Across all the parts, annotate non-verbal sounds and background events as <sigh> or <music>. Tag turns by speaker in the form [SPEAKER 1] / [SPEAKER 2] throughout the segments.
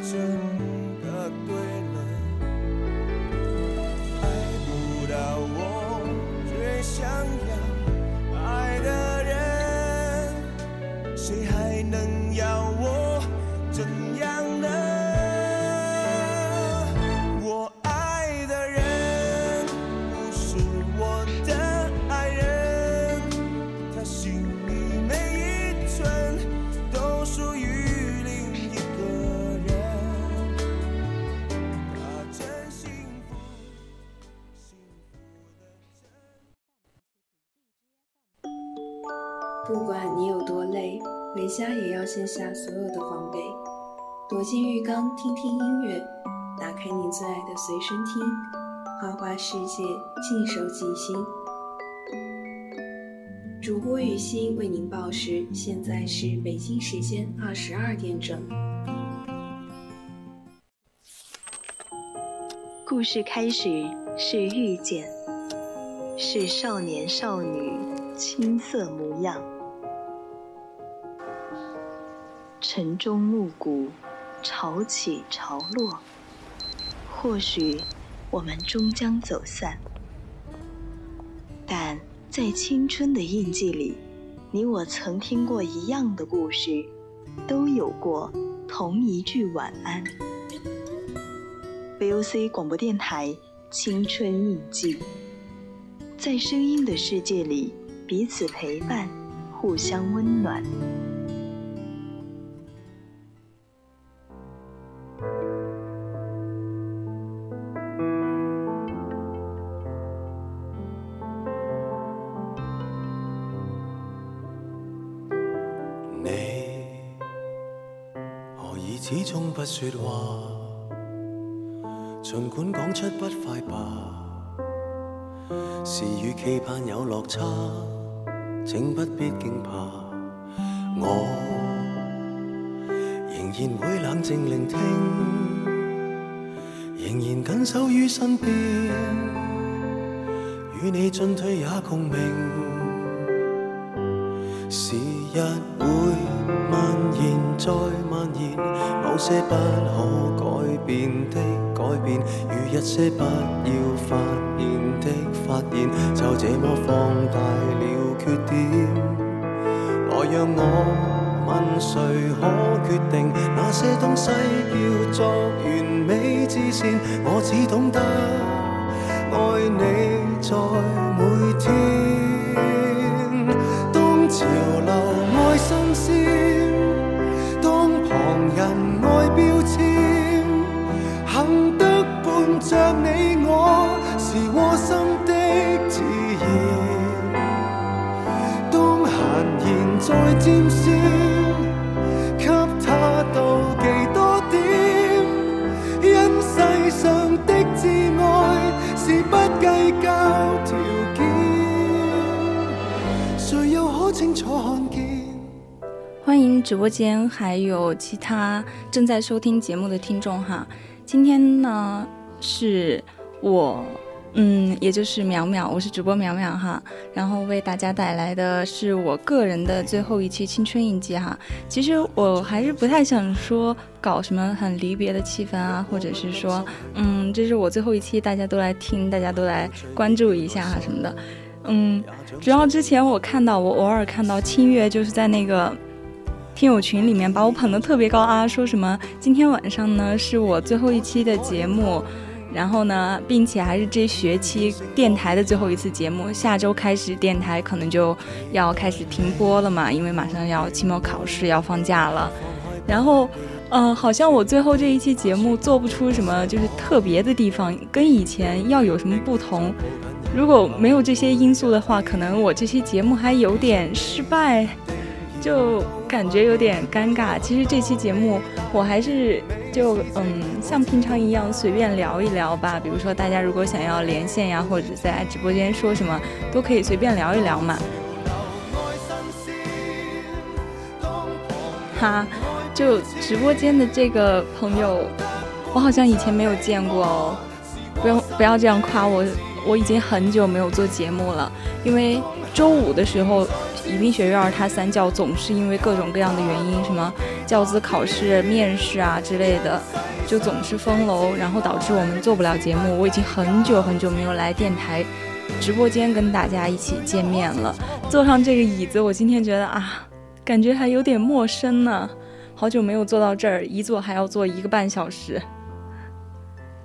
[SPEAKER 1] 不听听音乐，打开你最爱的随身听，花花世界尽收尽心。主播雨欣为您报时，现在是北京时间二十二点整。
[SPEAKER 2] 故事开始是遇见，是少年少女青涩模样。晨钟暮鼓，潮起潮落。或许我们终将走散，但在青春的印记里，你我曾听过一样的故事，都有过同一句晚安。VOC 广播电台《青春印记》，在声音的世界里，彼此陪伴，互相温暖。
[SPEAKER 3] 不说话，尽管讲出不快吧。事与期盼有落差，请不必惊怕。我仍然会冷静聆听，仍然紧守于身边，与你进退也共鸣。日会蔓延再蔓延。某些不可改变的改变，与一些不要发现的发现，就这么放大了缺点。来让我问，谁可决定那些东西叫做完美之线？我只懂得爱你在每天，当潮流着你，我是窝心的自然。当闲言再尖酸，给他妒忌多点。因世上的挚爱是不计较条件，谁又可清楚看见？
[SPEAKER 4] 欢迎直播间还有其他正在收听节目的听众哈，今天呢是我，嗯，也就是淼淼，我是主播淼淼哈，然后为大家带来的是我个人的最后一期青春印记哈。其实我还是不太想说搞什么很离别的气氛啊，或者是说，嗯，这是我最后一期，大家都来听，大家都来关注一下哈什么的，嗯，主要之前我看到我偶尔看到清月就是在那个。听友群里面把我捧得特别高啊，说什么今天晚上呢是我最后一期的节目，然后呢，并且还是这学期电台的最后一次节目，下周开始电台可能就要开始停播了嘛，因为马上要期末考试要放假了。然后，嗯，好像我最后这一期节目做不出什么就是特别的地方，跟以前要有什么不同。如果没有这些因素的话，可能我这期节目还有点失败。就感觉有点尴尬。其实这期节目我还是就嗯，像平常一样随便聊一聊吧。比如说大家如果想要连线呀，或者在直播间说什么，都可以随便聊一聊嘛。哈，就直播间的这个朋友，我好像以前没有见过哦。不用不要这样夸我，我已经很久没有做节目了。因为周五的时候。宜宾学院它三教总是因为各种各样的原因，什么教资考试、面试啊之类的，就总是封楼，然后导致我们做不了节目。我已经很久很久没有来电台直播间跟大家一起见面了。坐上这个椅子，我今天觉得啊，感觉还有点陌生呢。好久没有坐到这儿，一坐还要坐一个半小时，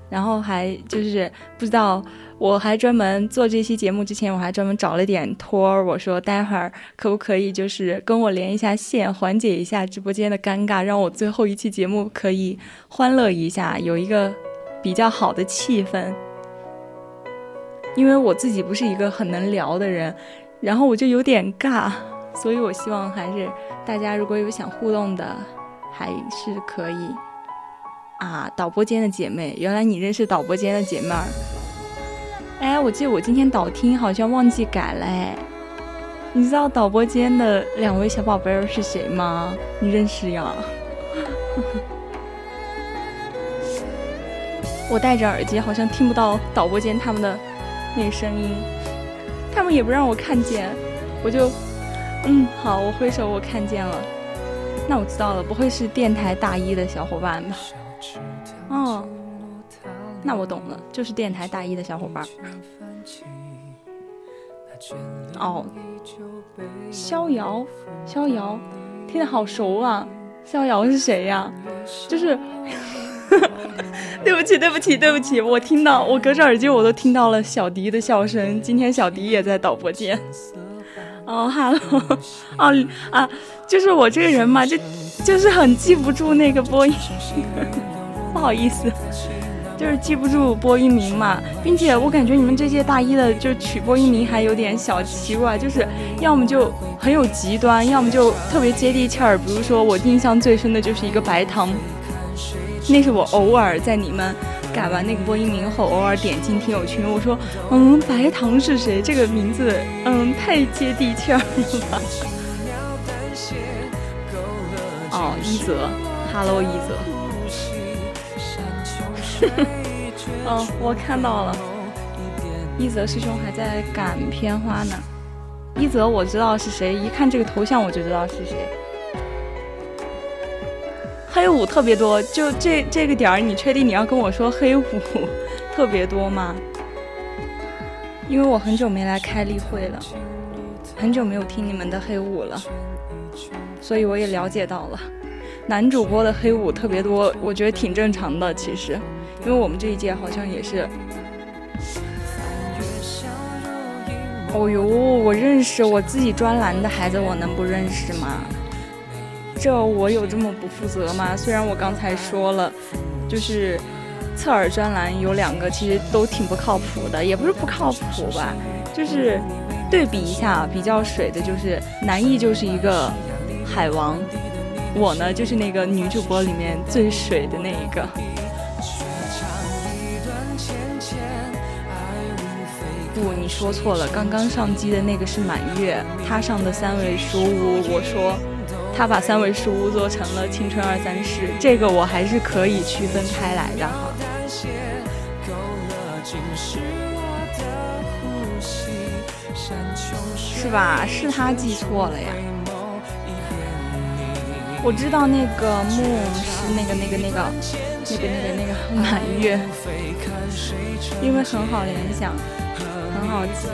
[SPEAKER 4] 然后还就是不知道。我还专门做这期节目之前，我还专门找了点托儿，我说待会儿可不可以就是跟我连一下线，缓解一下直播间的尴尬，让我最后一期节目可以欢乐一下，有一个比较好的气氛。因为我自己不是一个很能聊的人，然后我就有点尬，所以我希望还是大家如果有想互动的，还是可以啊。导播间的姐妹，原来你认识导播间的姐妹儿。哎，我记得我今天导听好像忘记改了哎，你知道导播间的两位小宝贝儿是谁吗？你认识呀？<laughs> 我戴着耳机好像听不到导播间他们的那个声音，他们也不让我看见，我就嗯好，我挥手我看见了，那我知道了，不会是电台大一的小伙伴吧？哦。那我懂了，就是电台大一的小伙伴。哦，逍遥，逍遥，听得好熟啊！逍遥是谁呀？就是，<laughs> 对不起，对不起，对不起，我听到，我隔着耳机我都听到了小迪的笑声。今天小迪也在导播间。哦哈喽哦啊，就是我这个人嘛，就就是很记不住那个播音，<laughs> 不好意思。就是记不住播音名嘛，并且我感觉你们这届大一的就取播音名还有点小奇怪，就是要么就很有极端，要么就特别接地气儿。比如说我印象最深的就是一个白糖，那是我偶尔在你们改完那个播音名后，偶尔点进听友群，我说，嗯，白糖是谁？这个名字，嗯，太接地气儿了吧。<laughs> 哦，一泽，Hello，一泽。<laughs> 哦，我看到了，一泽师兄还在赶片花呢。一泽我知道是谁，一看这个头像我就知道是谁。黑五特别多，就这这个点儿，你确定你要跟我说黑五 <laughs> 特别多吗？因为我很久没来开例会了，很久没有听你们的黑五了，所以我也了解到了，男主播的黑五特别多，我觉得挺正常的，其实。因为我们这一届好像也是，哦呦，我认识我自己专栏的孩子，我能不认识吗？这我有这么不负责吗？虽然我刚才说了，就是侧耳专栏有两个，其实都挺不靠谱的，也不是不靠谱吧，就是对比一下比较水的，就是南艺就是一个海王，我呢就是那个女主播里面最水的那一个。不，你说错了。刚刚上机的那个是满月，他上的三位书屋。我说，他把三位书屋做成了青春二三事，这个我还是可以区分开来的哈。是吧？是他记错了呀。我知道那个木是那个那个那个那个那个那个满月，因为很好联想。很好记。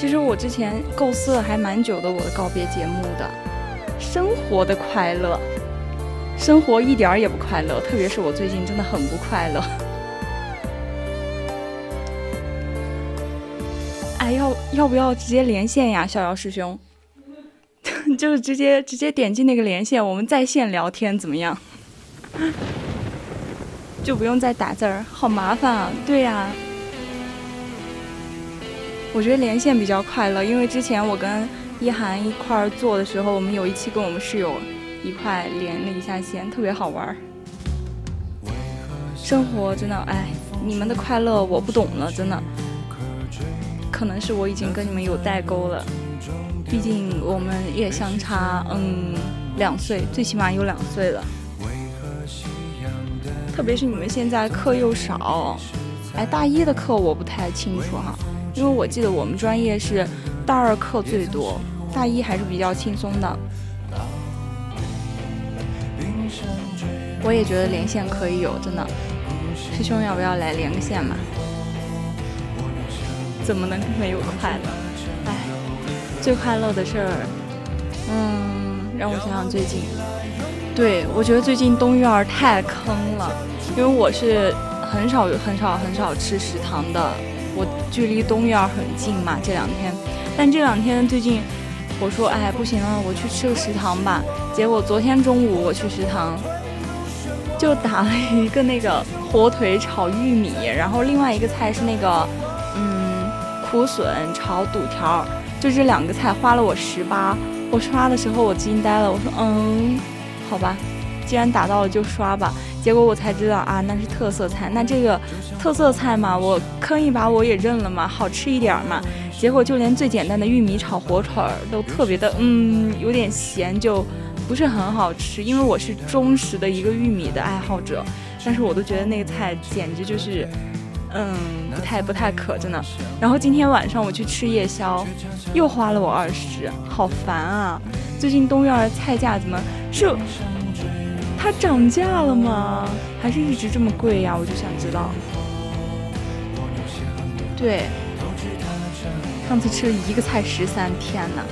[SPEAKER 4] 其实我之前构思了还蛮久的，我的告别节目的生活的快乐。生活一点儿也不快乐，特别是我最近真的很不快乐。哎，要要不要直接连线呀，逍遥师兄？<laughs> 就是直接直接点击那个连线，我们在线聊天怎么样？就不用再打字儿，好麻烦啊！对呀，我觉得连线比较快乐，因为之前我跟一涵一块儿做的时候，我们有一期跟我们室友。一块连了一下线，特别好玩儿。生活真的，哎，你们的快乐我不懂了，真的。可能是我已经跟你们有代沟了，毕竟我们也相差嗯两岁，最起码有两岁了。特别是你们现在课又少，哎，大一的课我不太清楚哈，因为我记得我们专业是大二课最多，大一还是比较轻松的。我也觉得连线可以有，真的，师兄要不要来连个线嘛？怎么能没有快乐？哎，最快乐的事儿，嗯，让我想想最近，对我觉得最近东院太坑了，因为我是很少很少很少吃食堂的，我距离东院很近嘛，这两天，但这两天最近，我说哎不行了，我去吃个食堂吧，结果昨天中午我去食堂。就打了一个那个火腿炒玉米，然后另外一个菜是那个，嗯，苦笋炒肚条，就这两个菜花了我十八。我刷的时候我惊呆了，我说嗯，好吧，既然打到了就刷吧。结果我才知道啊，那是特色菜。那这个特色菜嘛，我坑一把我也认了嘛，好吃一点嘛。结果就连最简单的玉米炒火腿都特别的，嗯，有点咸就。不是很好吃，因为我是忠实的一个玉米的爱好者，但是我都觉得那个菜简直就是，嗯，不太不太可真的。然后今天晚上我去吃夜宵，又花了我二十，好烦啊！最近东院的菜价怎么是它涨价了吗？还是一直这么贵呀？我就想知道。对，上次吃了一个菜十三，天呐！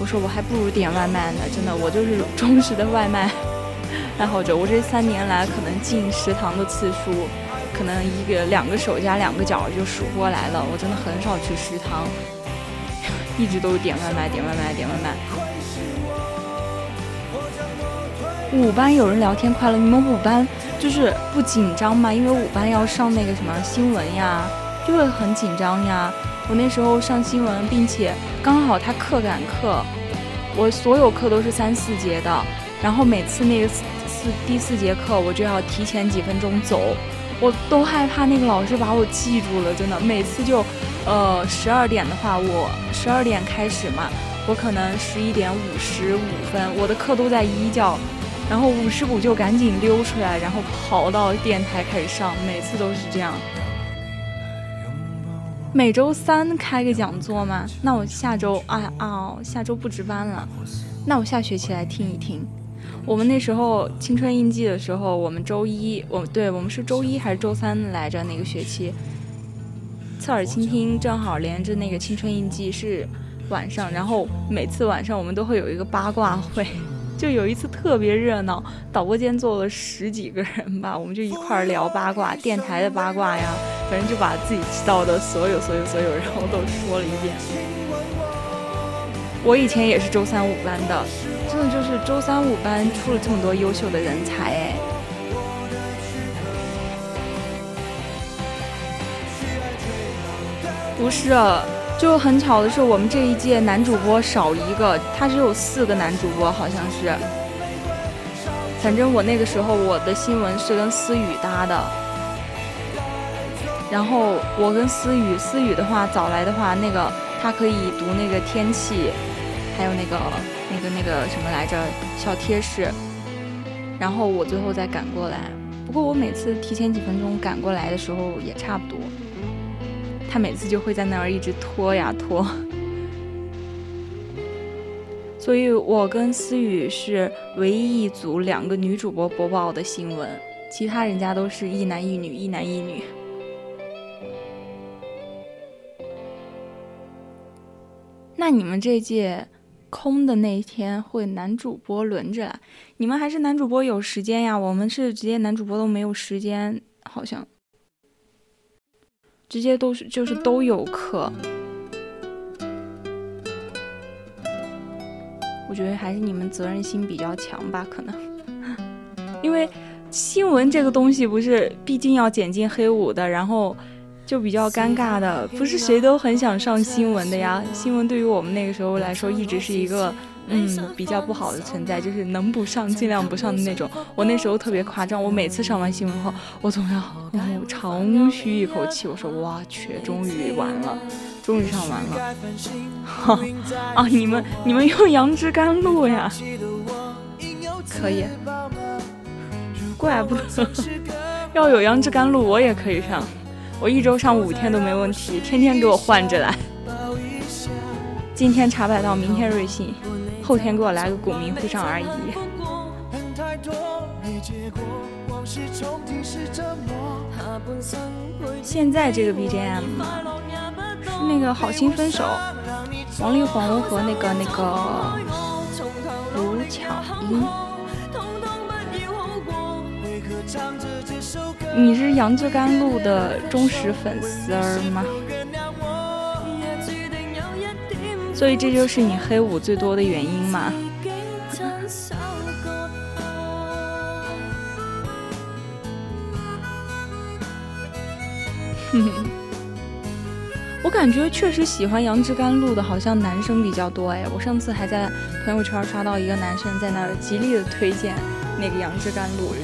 [SPEAKER 4] 我说我还不如点外卖呢，真的，我就是忠实的外卖爱好者。<laughs> 我这三年来可能进食堂的次数，可能一个两个手加两个脚就数过来了。我真的很少去食堂，<laughs> 一直都是点外卖，点外卖，点外卖。五班有人聊天快乐，你们五班就是不紧张吗？因为五班要上那个什么新闻呀，就会很紧张呀。我那时候上新闻，并且刚好他课赶课，我所有课都是三四节的，然后每次那个四第四节课我就要提前几分钟走，我都害怕那个老师把我记住了，真的，每次就，呃，十二点的话，我十二点开始嘛，我可能十一点五十五分，我的课都在一教，然后五十五就赶紧溜出来，然后跑到电台开始上，每次都是这样。每周三开个讲座吗？那我下周啊啊，下周不值班了。那我下学期来听一听。我们那时候青春印记的时候，我们周一，我对我们是周一还是周三来着？那个学期，侧耳倾听正好连着那个青春印记是晚上，然后每次晚上我们都会有一个八卦会。就有一次特别热闹，导播间坐了十几个人吧，我们就一块儿聊八卦，电台的八卦呀，反正就把自己知道的所有、所有、所有，然后都说了一遍。我以前也是周三五班的，真的就是周三五班出了这么多优秀的人才哎。不是。就很巧的是，我们这一届男主播少一个，他只有四个男主播，好像是。反正我那个时候我的新闻是跟思雨搭的，然后我跟思雨，思雨的话早来的话，那个他可以读那个天气，还有那个那个那个什么来着小贴士，然后我最后再赶过来。不过我每次提前几分钟赶过来的时候也差不多。他每次就会在那儿一直拖呀拖，所以我跟思雨是唯一一组两个女主播播报的新闻，其他人家都是一男一女，一男一女。那你们这届空的那一天会男主播轮着来？你们还是男主播有时间呀？我们是直接男主播都没有时间，好像。直接都是就是都有课，我觉得还是你们责任心比较强吧，可能，<laughs> 因为新闻这个东西不是毕竟要剪进黑五的，然后就比较尴尬的，不是谁都很想上新闻的呀。新闻对于我们那个时候来说，一直是一个嗯比较不好的存在，就是能不上尽量不上的那种。我那时候特别夸张，我每次上完新闻后，我总要然后长吁一口气，我说哇去，终于完了，终于上完了。哈 <laughs> 啊，你们你们用杨枝甘露呀？可以，怪不得 <laughs> 要有杨枝甘露，我也可以上。我一周上五天都没问题，天天给我换着来。今天茶百道，明天瑞幸，后天给我来个古茗会上而已。现在这个 BGM 是那个《好心分手》，王力宏和那个那个卢巧音。你是杨枝甘露的忠实粉丝儿吗？所以这就是你黑五最多的原因吗？<laughs> 我感觉确实喜欢杨枝甘露的，好像男生比较多哎。我上次还在朋友圈刷到一个男生在那儿极力的推荐那个杨枝甘露。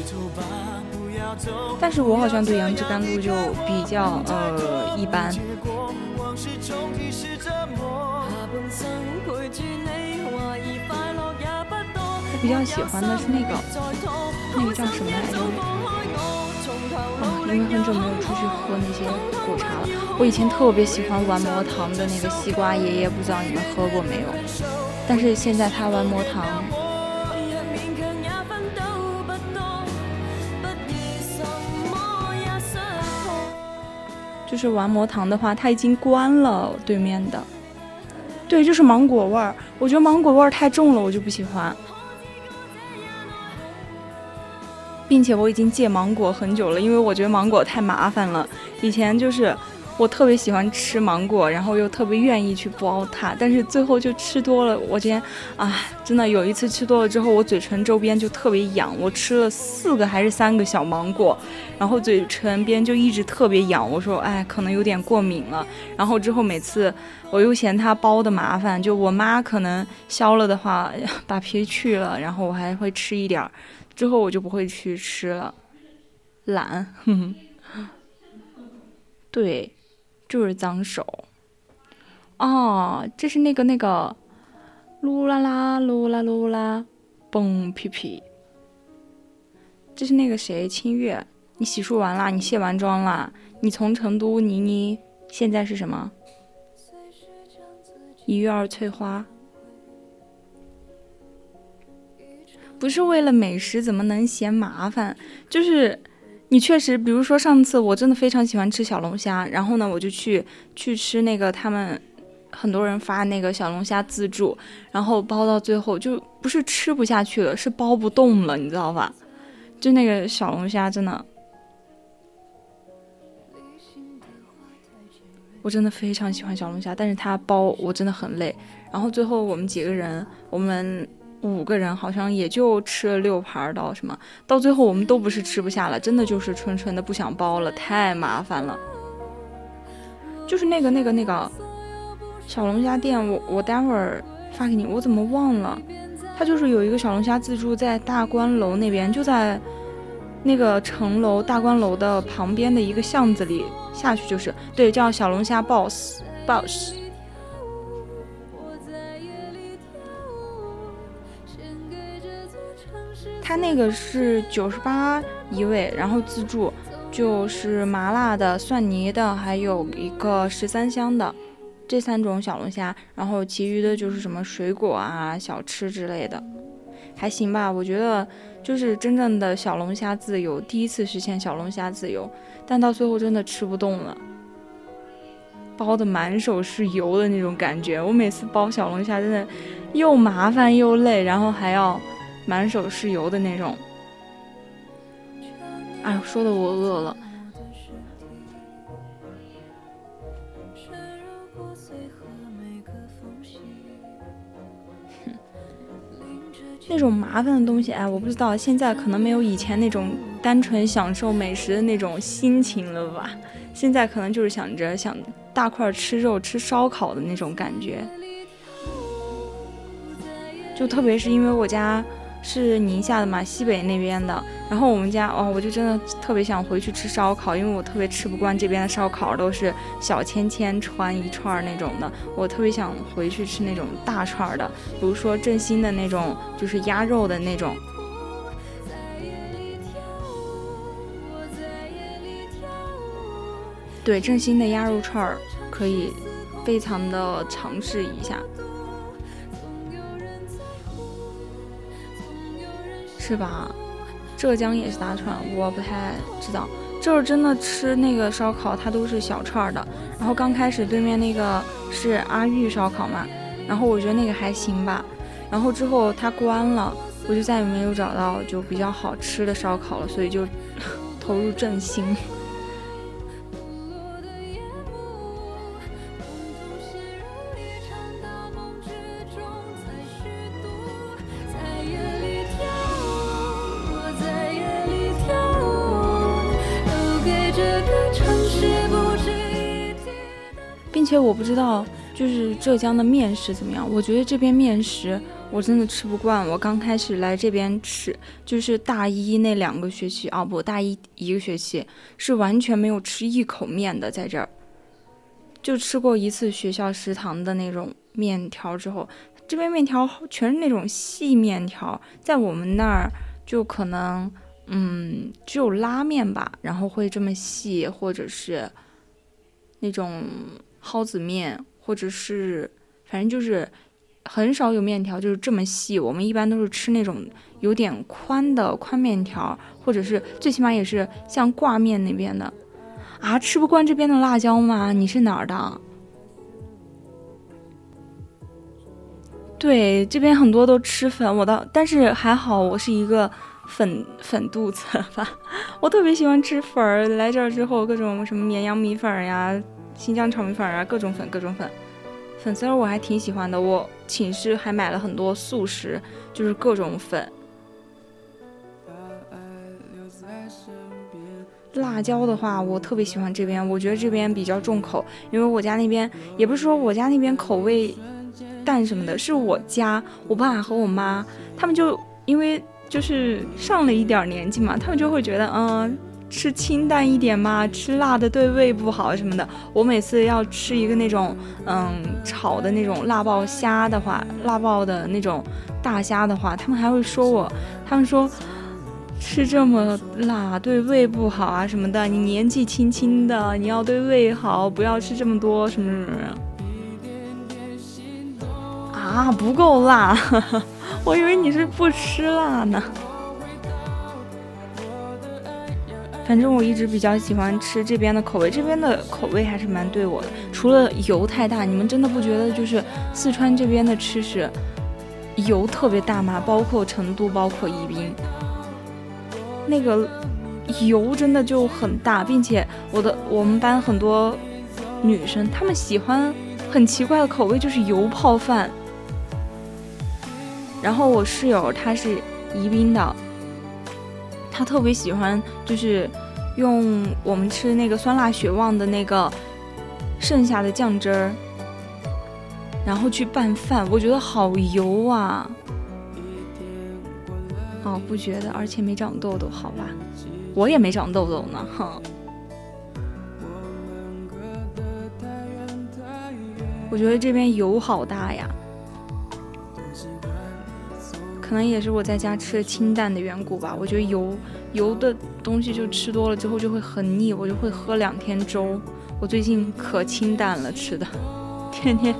[SPEAKER 4] 但是我好像对杨枝甘露就比较呃一般。我比较喜欢的是那个，那个叫什么来着？啊，因为很久没有出去喝那些果茶了。我以前特别喜欢玩魔糖的那个西瓜爷爷，不知道你们喝过没有？但是现在他玩魔糖。就是玩魔糖的话，它已经关了。对面的，对，就是芒果味儿。我觉得芒果味儿太重了，我就不喜欢。并且我已经戒芒果很久了，因为我觉得芒果太麻烦了。以前就是。我特别喜欢吃芒果，然后又特别愿意去剥它，但是最后就吃多了。我今天啊，真的有一次吃多了之后，我嘴唇周边就特别痒。我吃了四个还是三个小芒果，然后嘴唇边就一直特别痒。我说，哎，可能有点过敏了。然后之后每次我又嫌它剥的麻烦，就我妈可能削了的话 <laughs> 把皮去了，然后我还会吃一点儿，之后我就不会去吃了，懒。<laughs> 对。就是脏手，哦，这是那个那个，噜啦啦噜啦噜啦，嘣屁屁，这是那个谁，清月，你洗漱完啦，你卸完妆啦，你从成都妮妮，现在是什么？一月二翠花，不是为了美食，怎么能嫌麻烦？就是。你确实，比如说上次我真的非常喜欢吃小龙虾，然后呢，我就去去吃那个他们很多人发那个小龙虾自助，然后包到最后就不是吃不下去了，是包不动了，你知道吧？就那个小龙虾真的，我真的非常喜欢小龙虾，但是它包我真的很累，然后最后我们几个人，我们。五个人好像也就吃了六盘到什么，到最后我们都不是吃不下了，真的就是纯纯的不想包了，太麻烦了。就是那个那个那个小龙虾店，我我待会儿发给你，我怎么忘了？它就是有一个小龙虾自助在大观楼那边，就在那个城楼大观楼的旁边的一个巷子里下去就是，对，叫小龙虾 boss boss。它那个是九十八一位，然后自助就是麻辣的、蒜泥的，还有一个十三香的，这三种小龙虾，然后其余的就是什么水果啊、小吃之类的，还行吧。我觉得就是真正的小龙虾自由，第一次实现小龙虾自由，但到最后真的吃不动了，包的满手是油的那种感觉。我每次包小龙虾真的又麻烦又累，然后还要。满手是油的那种，哎呦，说的我饿了。那种麻烦的东西，哎，我不知道，现在可能没有以前那种单纯享受美食的那种心情了吧？现在可能就是想着想大块吃肉、吃烧烤的那种感觉。就特别是因为我家是宁夏的嘛，西北那边的，然后我们家哦，我就真的特别想回去吃烧烤，因为我特别吃不惯这边的烧烤都是小签签串一串那种的，我特别想回去吃那种大串的，比如说正新的那种，就是鸭肉的那种。对，正新的鸭肉串儿可以非常的尝试一下。是吧？浙江也是大串，我不太知道。就是真的吃那个烧烤，它都是小串儿的。然后刚开始对面那个是阿玉烧烤嘛，然后我觉得那个还行吧。然后之后它关了，我就再也没有找到就比较好吃的烧烤了，所以就 <laughs> 投入振兴。我不知道，就是浙江的面食怎么样？我觉得这边面食我真的吃不惯。我刚开始来这边吃，就是大一那两个学期啊，不，大一一个学期是完全没有吃一口面的，在这儿就吃过一次学校食堂的那种面条之后，这边面条全是那种细面条，在我们那儿就可能嗯只有拉面吧，然后会这么细，或者是那种。蒿子面，或者是，反正就是很少有面条就是这么细。我们一般都是吃那种有点宽的宽面条，或者是最起码也是像挂面那边的。啊，吃不惯这边的辣椒吗？你是哪儿的？对，这边很多都吃粉，我倒但是还好，我是一个粉粉肚子吧。<laughs> 我特别喜欢吃粉儿，来这儿之后各种什么绵阳米粉呀。新疆炒米粉啊，各种粉，各种粉，粉丝儿我还挺喜欢的。我寝室还买了很多速食，就是各种粉。辣椒的话，我特别喜欢这边，我觉得这边比较重口，因为我家那边也不是说我家那边口味淡什么的，是我家我爸和我妈他们就因为就是上了一点年纪嘛，他们就会觉得嗯。吃清淡一点嘛，吃辣的对胃不好什么的。我每次要吃一个那种，嗯，炒的那种辣爆虾的话，辣爆的那种大虾的话，他们还会说我，他们说吃这么辣对胃不好啊什么的。你年纪轻轻的，你要对胃好，不要吃这么多什么什么。啊，不够辣，<laughs> 我以为你是不吃辣呢。反正我一直比较喜欢吃这边的口味，这边的口味还是蛮对我的。除了油太大，你们真的不觉得就是四川这边的吃食油特别大吗？包括成都，包括宜宾，那个油真的就很大，并且我的我们班很多女生她们喜欢很奇怪的口味，就是油泡饭。然后我室友她是宜宾的。他特别喜欢，就是用我们吃那个酸辣血旺的那个剩下的酱汁儿，然后去拌饭，我觉得好油啊！哦，不觉得，而且没长痘痘，好吧？我也没长痘痘呢，哼。我觉得这边油好大呀。可能也是我在家吃的清淡的缘故吧。我觉得油油的东西就吃多了之后就会很腻，我就会喝两天粥。我最近可清淡了吃的，天天。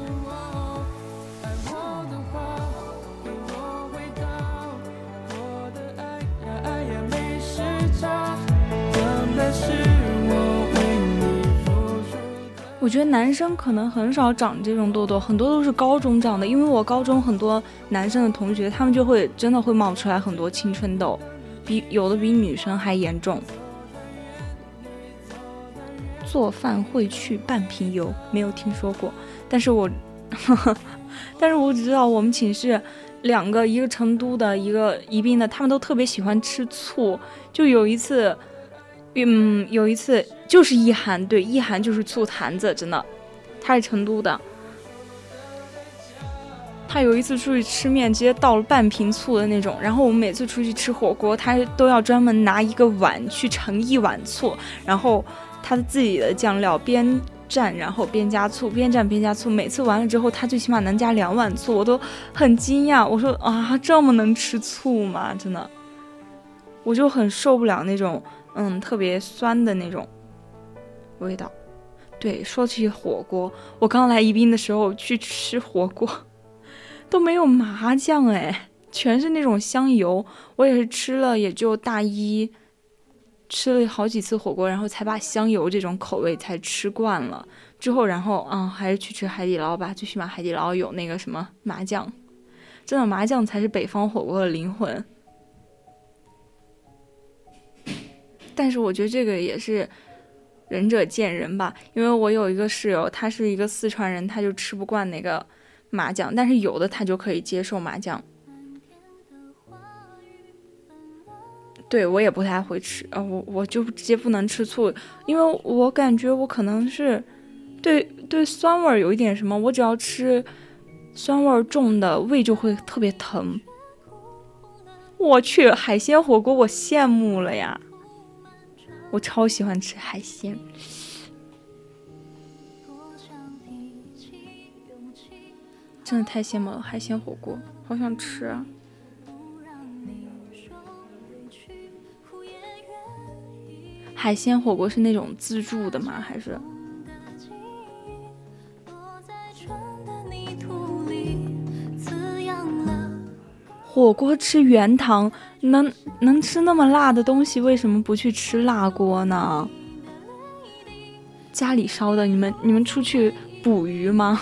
[SPEAKER 4] 我觉得男生可能很少长这种痘痘，很多都是高中长的。因为我高中很多男生的同学，他们就会真的会冒出来很多青春痘，比有的比女生还严重。做饭会去半瓶油，没有听说过，但是我，呵 <laughs> 呵但是我只知道我们寝室两个，一个成都的，一个宜宾的，他们都特别喜欢吃醋。就有一次。嗯，有一次就是一涵，对，一涵就是醋坛子，真的，他是成都的。他有一次出去吃面，直接倒了半瓶醋的那种。然后我们每次出去吃火锅，他都要专门拿一个碗去盛一碗醋，然后他的自己的酱料边蘸，然后边加醋，边蘸边加醋。每次完了之后，他最起码能加两碗醋，我都很惊讶。我说啊，这么能吃醋吗？真的，我就很受不了那种嗯特别酸的那种味道。对，说起火锅，我刚来宜宾的时候去吃火锅。都没有麻酱哎，全是那种香油。我也是吃了，也就大一吃了好几次火锅，然后才把香油这种口味才吃惯了。之后，然后啊，还是去吃海底捞吧，最起码海底捞有那个什么麻酱。真的，麻酱才是北方火锅的灵魂。但是我觉得这个也是仁者见仁吧，因为我有一个室友，他是一个四川人，他就吃不惯那个。麻酱，但是有的他就可以接受麻酱。对我也不太会吃啊，我我就直接不能吃醋，因为我感觉我可能是对对酸味儿有一点什么，我只要吃酸味儿重的，胃就会特别疼。我去海鲜火锅，我羡慕了呀，我超喜欢吃海鲜。真的太羡慕了，海鲜火锅，好想吃啊！海鲜火锅是那种自助的吗？还是？火锅吃原汤，能能吃那么辣的东西，为什么不去吃辣锅呢？家里烧的，你们你们出去捕鱼吗？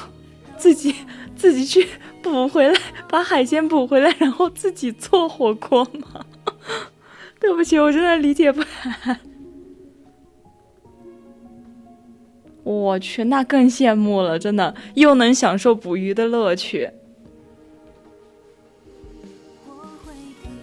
[SPEAKER 4] 自己。自己去补回来，把海鲜补回来，然后自己做火锅吗？<laughs> 对不起，我真的理解不来。我去，那更羡慕了，真的又能享受捕鱼的乐趣。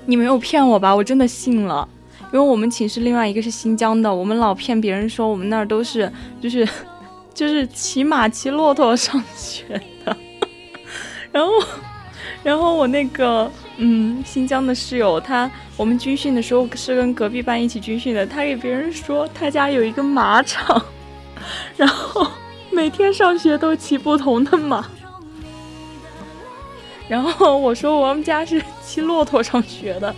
[SPEAKER 4] 你没有骗我吧？我真的信了，因为我们寝室另外一个是新疆的，我们老骗别人说我们那儿都是就是 <laughs> 就是骑马骑骆驼上学的。<laughs> 然后，然后我那个嗯，新疆的室友，他我们军训的时候是跟隔壁班一起军训的，他给别人说他家有一个马场，<laughs> 然后每天上学都骑不同的马。然后我说我们家是骑骆驼上学的，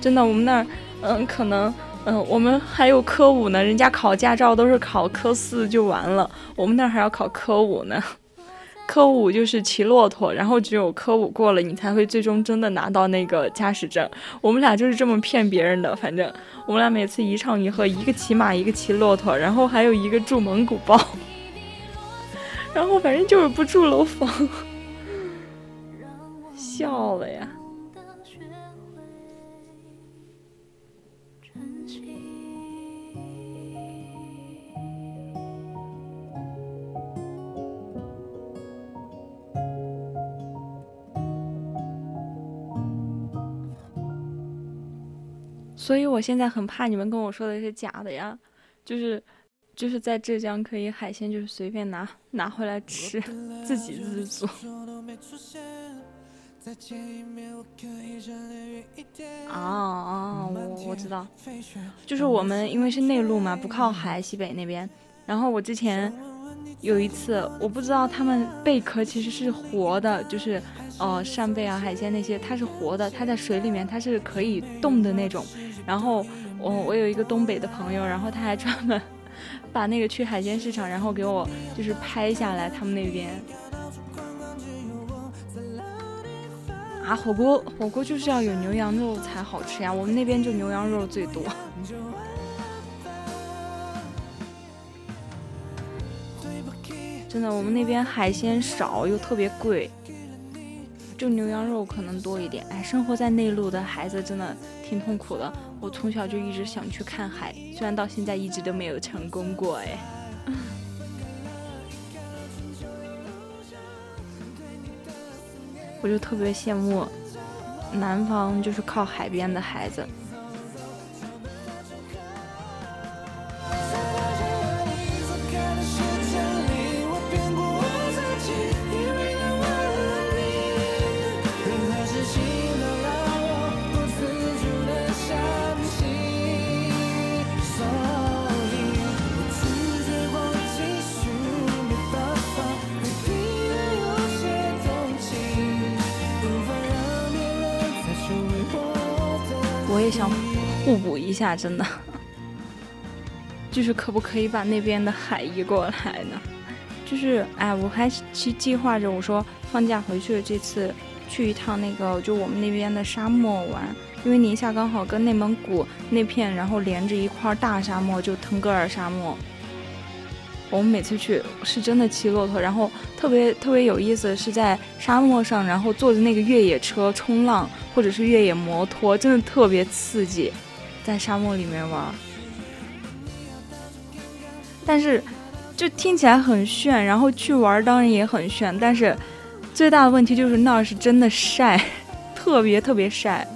[SPEAKER 4] 真的，我们那儿嗯，可能嗯，我们还有科五呢，人家考驾照都是考科四就完了，我们那儿还要考科五呢。科五就是骑骆驼，然后只有科五过了，你才会最终真的拿到那个驾驶证。我们俩就是这么骗别人的，反正我们俩每次一唱一和，一个骑马，一个骑骆驼，然后还有一个住蒙古包，然后反正就是不住楼房，<laughs> 笑了呀。所以我现在很怕你们跟我说的是假的呀，就是，就是在浙江可以海鲜就是随便拿拿回来吃，自给自足。<laughs> 啊啊，我我知道，就是我们因为是内陆嘛，不靠海，西北那边。然后我之前有一次，我不知道他们贝壳其实是活的，就是呃扇贝啊海鲜那些，它是活的，它在水里面它是可以动的那种。然后我我有一个东北的朋友，然后他还专门把那个去海鲜市场，然后给我就是拍下来他们那边啊火锅火锅就是要有牛羊肉才好吃呀，我们那边就牛羊肉最多，<laughs> 真的我们那边海鲜少又特别贵。就牛羊肉可能多一点，哎，生活在内陆的孩子真的挺痛苦的。我从小就一直想去看海，虽然到现在一直都没有成功过。哎，<laughs> 我就特别羡慕南方，就是靠海边的孩子。也想互补一下，真的。<laughs> 就是可不可以把那边的海移过来呢？就是哎，我还去计划着，我说放假回去这次去一趟那个就我们那边的沙漠玩，因为宁夏刚好跟内蒙古那片然后连着一块大沙漠，就腾格尔沙漠。我们每次去是真的骑骆驼，然后特别特别有意思，是在沙漠上，然后坐着那个越野车冲浪，或者是越野摩托，真的特别刺激，在沙漠里面玩。但是，就听起来很炫，然后去玩当然也很炫，但是最大的问题就是那儿是真的晒，<laughs> 特别特别晒，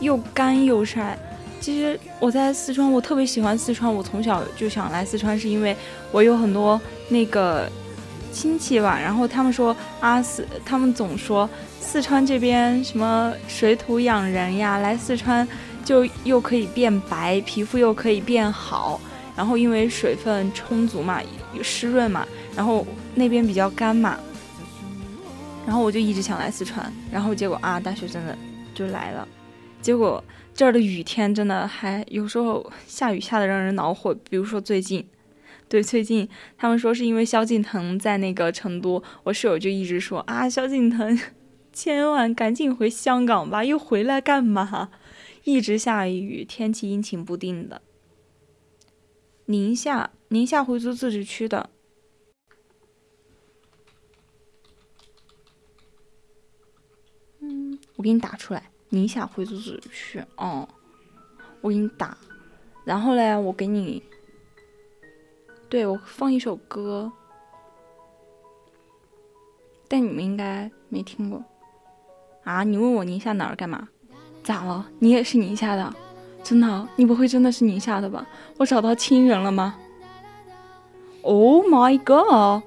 [SPEAKER 4] 又干又晒。其实我在四川，我特别喜欢四川，我从小就想来四川，是因为我有很多那个亲戚吧，然后他们说啊四，他们总说四川这边什么水土养人呀，来四川。就又可以变白，皮肤又可以变好，然后因为水分充足嘛，湿润嘛，然后那边比较干嘛，然后我就一直想来四川，然后结果啊，大学真的就来了，结果这儿的雨天真的还有时候下雨下的让人恼火，比如说最近，对，最近他们说是因为萧敬腾在那个成都，我室友就一直说啊，萧敬腾千万赶紧回香港吧，又回来干嘛？一直下雨，天气阴晴不定的。宁夏，宁夏回族自治区的。嗯，我给你打出来，宁夏回族自治区。哦，我给你打，然后嘞，我给你，对我放一首歌，但你们应该没听过。啊，你问我宁夏哪儿干嘛？咋了？你也是宁夏的？真的？你不会真的是宁夏的吧？我找到亲人了吗？Oh my god！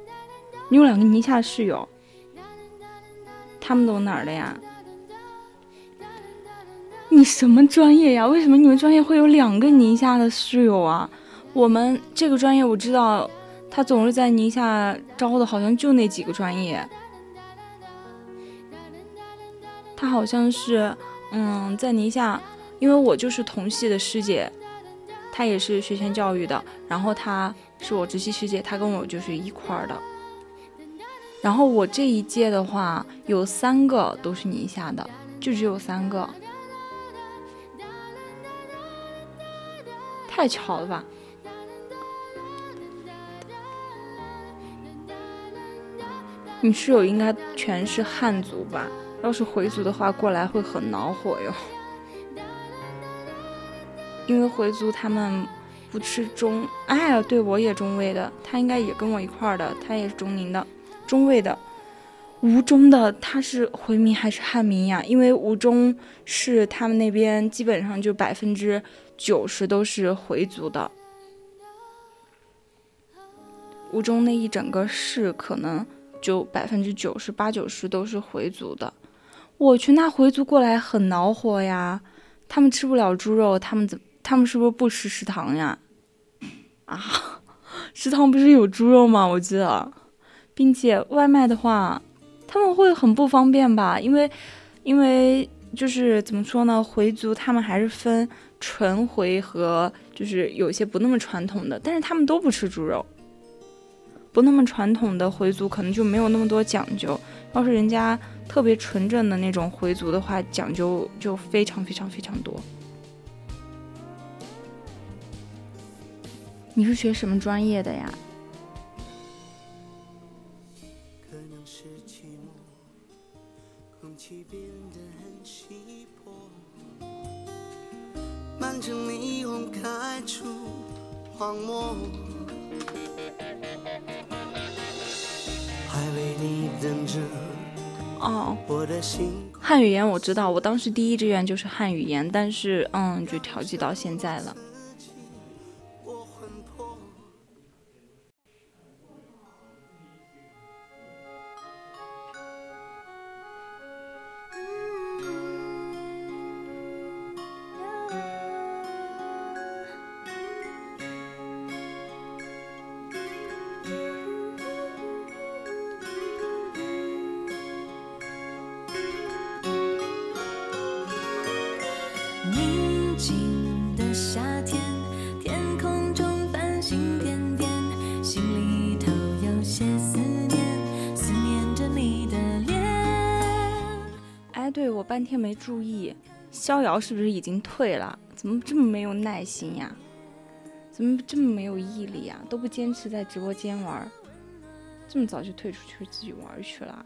[SPEAKER 4] 你有两个宁夏室友，他们都哪儿的呀？你什么专业呀？为什么你们专业会有两个宁夏的室友啊？我们这个专业我知道，他总是在宁夏招的，好像就那几个专业。他好像是。嗯，在宁夏，因为我就是同系的师姐，她也是学前教育的，然后她是我直系师姐，她跟我就是一块儿的。然后我这一届的话，有三个都是宁夏的，就只有三个，太巧了吧？你室友应该全是汉族吧？要是回族的话，过来会很恼火哟。因为回族他们不吃中，哎呀，对我也中卫的，他应该也跟我一块儿的，他也是中宁的，中卫的。吴中的他是回民还是汉民呀？因为吴中是他们那边基本上就百分之九十都是回族的，吴中那一整个市可能就百分之九十八九十都是回族的。我去，那回族过来很恼火呀！他们吃不了猪肉，他们怎？他们是不是不吃食堂呀？啊，食堂不是有猪肉吗？我记得，并且外卖的话，他们会很不方便吧？因为，因为就是怎么说呢？回族他们还是分纯回和就是有些不那么传统的，但是他们都不吃猪肉。不那么传统的回族可能就没有那么多讲究，要是人家。特别纯正的那种回族的话，讲究就非常非常非常多。你是学什么专业的呀？还为你等着。哦，汉语言我知道，我当时第一志愿就是汉语言，但是嗯，就调剂到现在了。注意，逍遥是不是已经退了？怎么这么没有耐心呀？怎么这么没有毅力呀？都不坚持在直播间玩，这么早就退出去自己玩去了。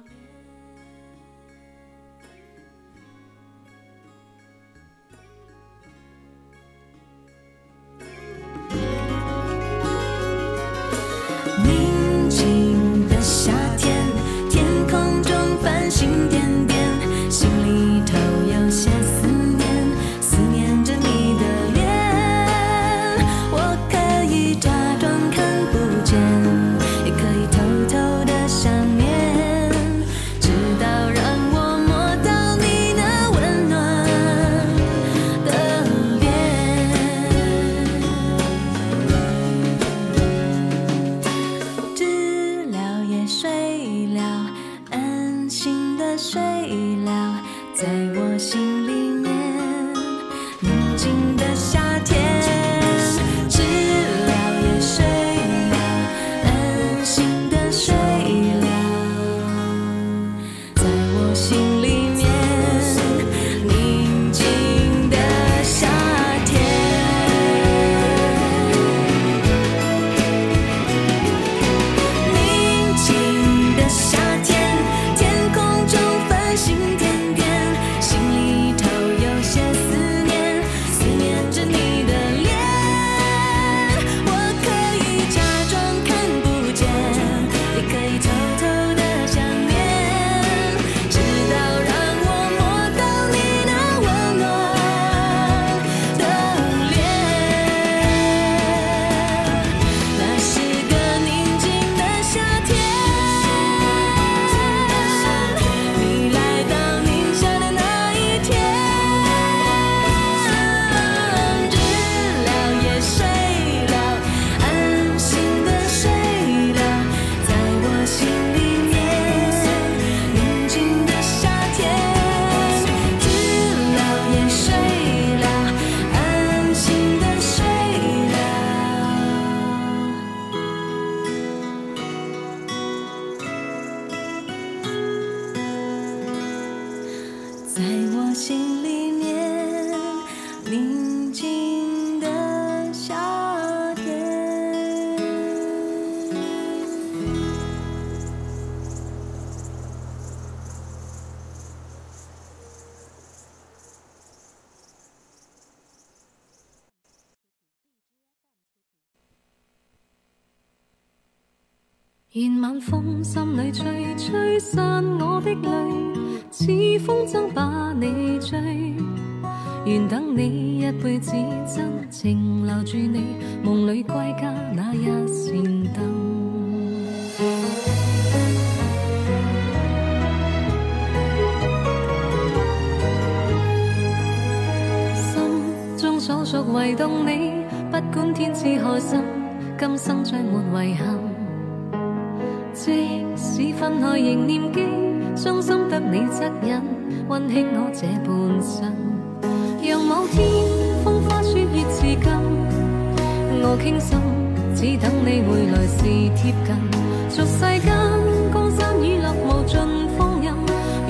[SPEAKER 5] 睡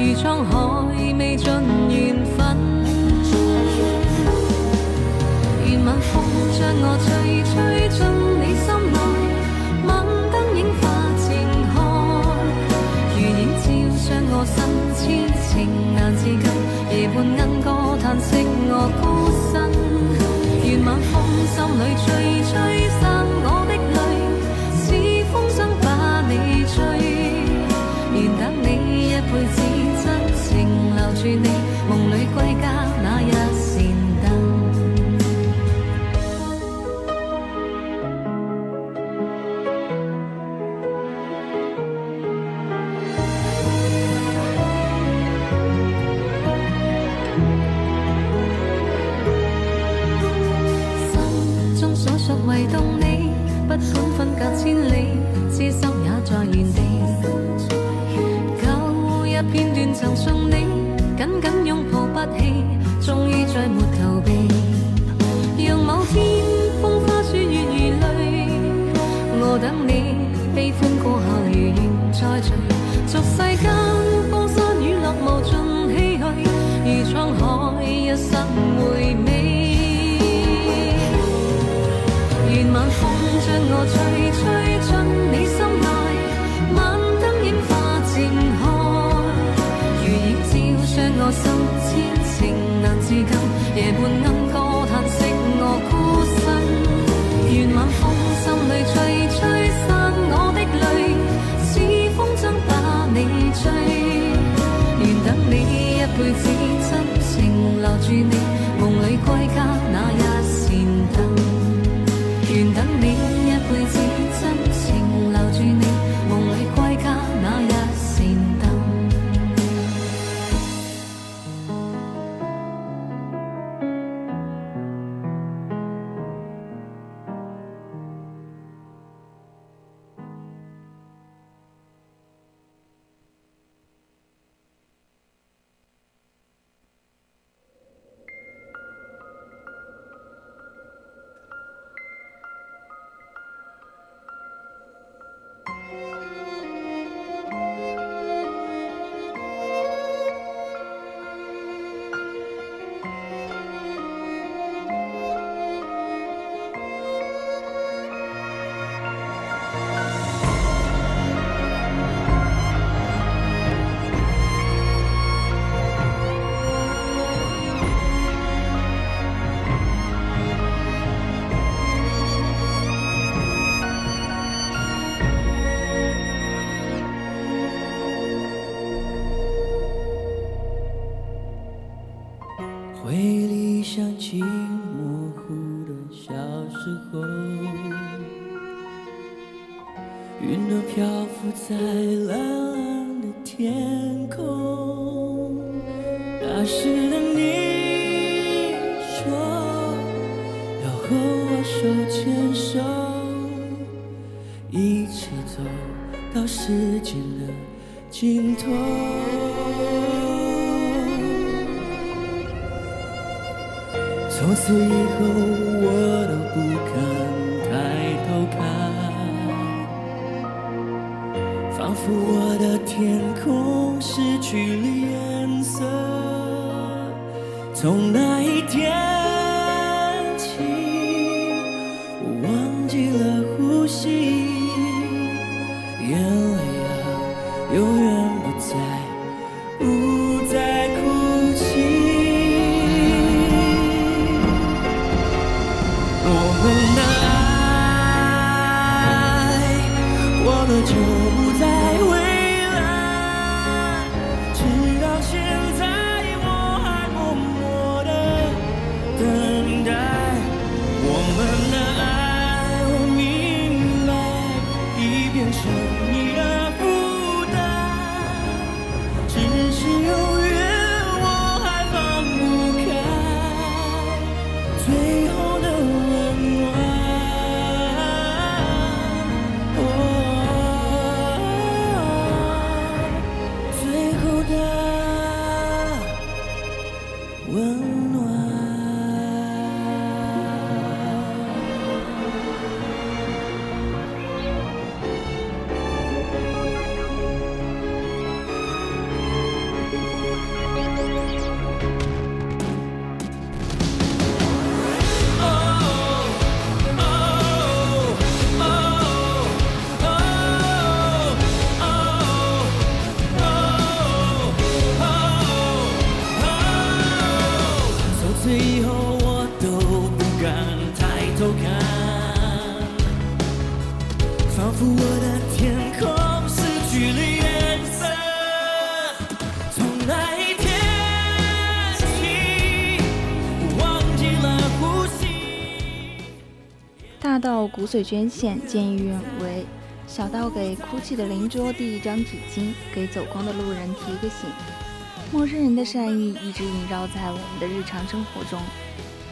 [SPEAKER 5] 如沧海未尽缘分。愿晚风将我吹，吹进你心内，晚灯映花渐开，如影照将我身，痴情难自禁，夜半莺歌叹息我孤身。愿晚风心里吹，吹散千里，痴心也在原地。旧日片段曾送你，紧紧拥抱不弃，终于再没逃避。让某天风花雪月如泪，我等你悲欢过后如愿再聚。俗世间江山雨落无尽唏嘘，如
[SPEAKER 6] 沧海一生我吹，吹进你心内，晚灯映花渐开，如影照伤我心，千情难自禁，夜半莺歌叹息我孤身。愿晚风心里吹，吹散我的泪，似风筝把你追。愿等你一辈子，真情留住你，梦里归家那一
[SPEAKER 4] 大到骨髓捐献，见义勇为；小到给哭泣的邻桌递一张纸巾，给走光的路人提个醒。陌生人的善意一直萦绕在我们的日常生活中，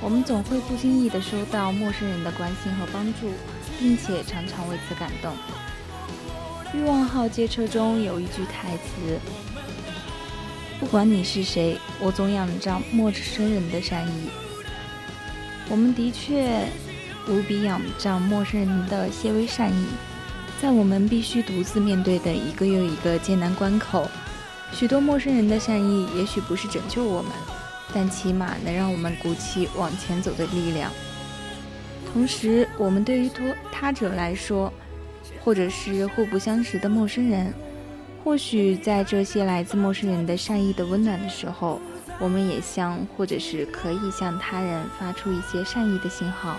[SPEAKER 4] 我们总会不经意地收到陌生人的关心和帮助，并且常常为此感动。欲望号街车中有一句台词：“不管你是谁，我总仰仗陌生人的善意。”我们的确无比仰仗陌生人的些微善意，在我们必须独自面对的一个又一个艰难关口，许多陌生人的善意也许不是拯救我们，但起码能让我们鼓起往前走的力量。同时，我们对于他他者来说，或者是互不相识的陌生人，或许在这些来自陌生人的善意的温暖的时候，我们也向或者是可以向他人发出一些善意的信号，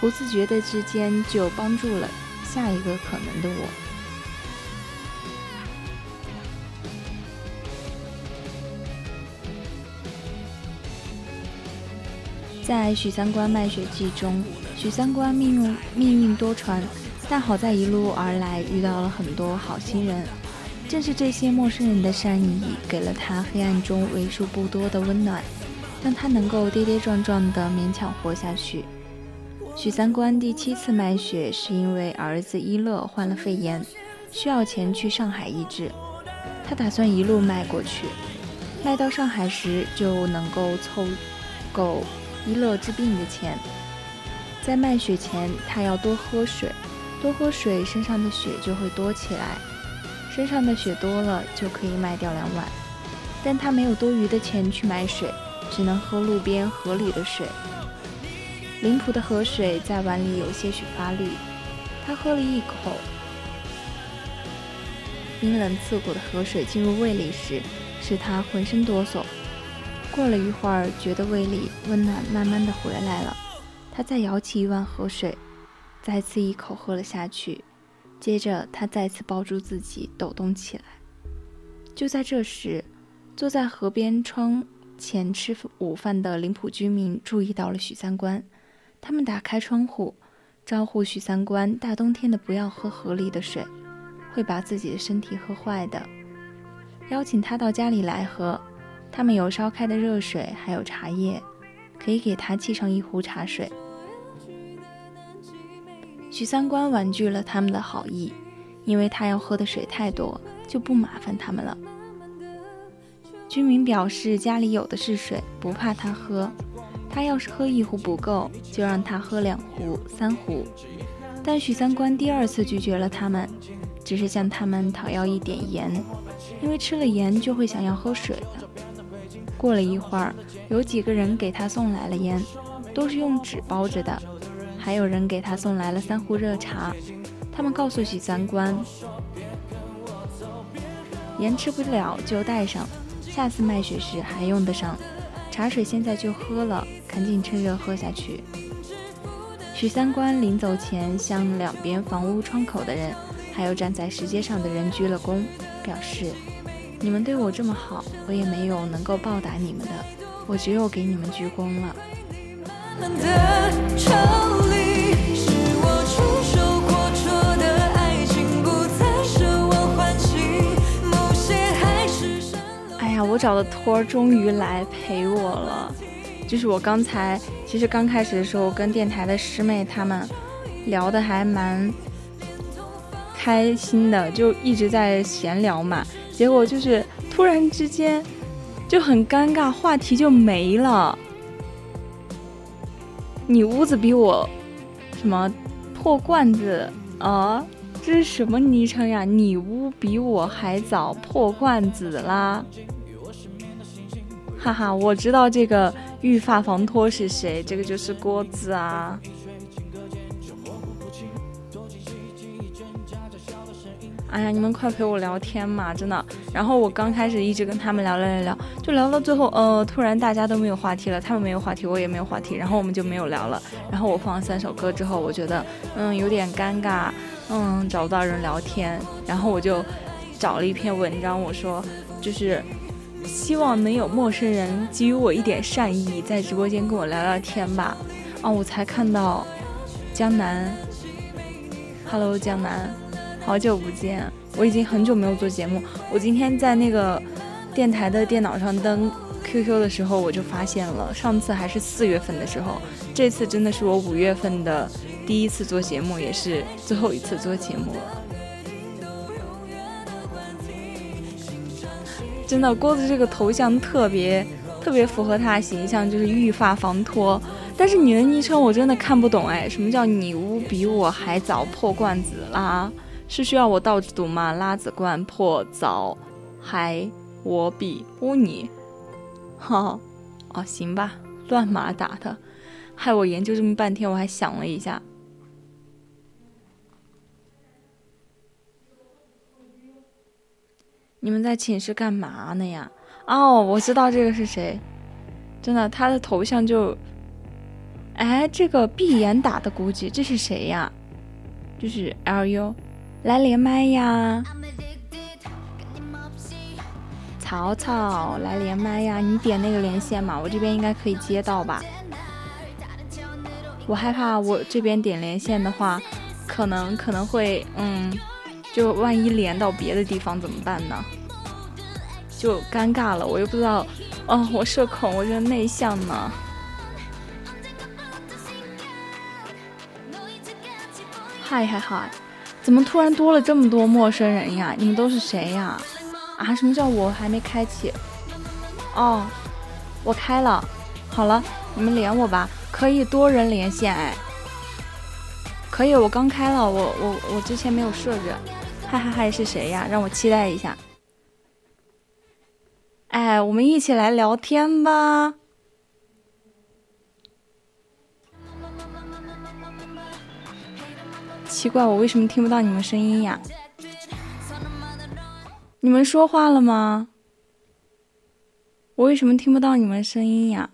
[SPEAKER 4] 不自觉的之间就帮助了下一个可能的我。在许三观卖血记中，许三观命运命运多舛，但好在一路而来遇到了很多好心人，正是这些陌生人的善意，给了他黑暗中为数不多的温暖，让他能够跌跌撞撞的勉强活下去。许三观第七次卖血，是因为儿子一乐患了肺炎，需要钱去上海医治，他打算一路卖过去，卖到上海时就能够凑够。一乐治病的钱，在卖血前，他要多喝水，多喝水，身上的血就会多起来，身上的血多了就可以卖掉两碗。但他没有多余的钱去买水，只能喝路边河里的水。林浦的河水在碗里有些许发绿，他喝了一口，冰冷刺骨的河水进入胃里时，使他浑身哆嗦。过了一会儿，觉得胃里温暖慢慢的回来了。他再舀起一碗河水，再次一口喝了下去。接着，他再次抱住自己，抖动起来。就在这时，坐在河边窗前吃午饭的林浦居民注意到了许三观。他们打开窗户，招呼许三观：大冬天的不要喝河里的水，会把自己的身体喝坏的。邀请他到家里来喝。他们有烧开的热水，还有茶叶，可以给他沏上一壶茶水。许三观婉拒了他们的好意，因为他要喝的水太多，就不麻烦他们了。居民表示家里有的是水，不怕他喝。他要是喝一壶不够，就让他喝两壶、三壶。但许三观第二次拒绝了他们，只是向他们讨要一点盐，因为吃了盐就会想要喝水的。过了一会儿，有几个人给他送来了盐，都是用纸包着的。还有人给他送来了三壶热茶。他们告诉许三观，盐吃不了就带上，下次卖血时还用得上。茶水现在就喝了，赶紧趁热喝下去。许三观临走前向两边房屋窗口的人，还有站在石阶上的人鞠了躬，表示。你们对我这么好，我也没有能够报答你们的，我只有给你们鞠躬了。呀，我找的托儿终于来陪我了。就是我刚才，其实刚开始的时候跟电台的师妹他们聊的还蛮开心的，就一直在闲聊嘛。结果就是突然之间就很尴尬，话题就没了。你屋子比我什么破罐子啊？这是什么昵称呀？你屋比我还早破罐子啦！哈哈，我知道这个浴发防脱是谁，这个就是郭子啊。哎呀，你们快陪我聊天嘛，真的。然后我刚开始一直跟他们聊聊聊聊，就聊到最后，呃，突然大家都没有话题了，他们没有话题，我也没有话题，然后我们就没有聊了。然后我放了三首歌之后，我觉得，嗯，有点尴尬，嗯，找不到人聊天。然后我就找了一篇文章，我说，就是希望能有陌生人给予我一点善意，在直播间跟我聊聊天吧。哦，我才看到江南，Hello，江南。好久不见，我已经很久没有做节目。我今天在那个电台的电脑上登 QQ 的时候，我就发现了，上次还是四月份的时候，这次真的是我五月份的第一次做节目，也是最后一次做节目了。真的，郭子这个头像特别特别符合他的形象，就是欲发防脱。但是你的昵称我真的看不懂哎，什么叫你屋比我还早破罐子啦？是需要我倒着读吗？拉子罐破早，还我比乌尼，哈，<laughs> 哦，行吧，乱码打的，害我研究这么半天，我还想了一下。你们在寝室干嘛呢呀？哦，我知道这个是谁，真的，他的头像就，哎，这个闭眼打的估计这是谁呀？就是 L U，来连麦呀！曹操来连麦呀！你点那个连线嘛，我这边应该可以接到吧？我害怕我这边点连线的话，可能可能会，嗯，就万一连到别的地方怎么办呢？就尴尬了，我又不知道，哦，我社恐，我这内向呢。嗨嗨嗨，怎么突然多了这么多陌生人呀？你们都是谁呀？啊，什么叫我还没开启？哦，我开了，好了，你们连我吧，可以多人连线哎，可以，我刚开了，我我我之前没有设置。嗨嗨嗨，是谁呀？让我期待一下。哎，我们一起来聊天吧。奇怪，我为什么听不到你们声音呀？你们说话了吗？我为什么听不到你们声音呀？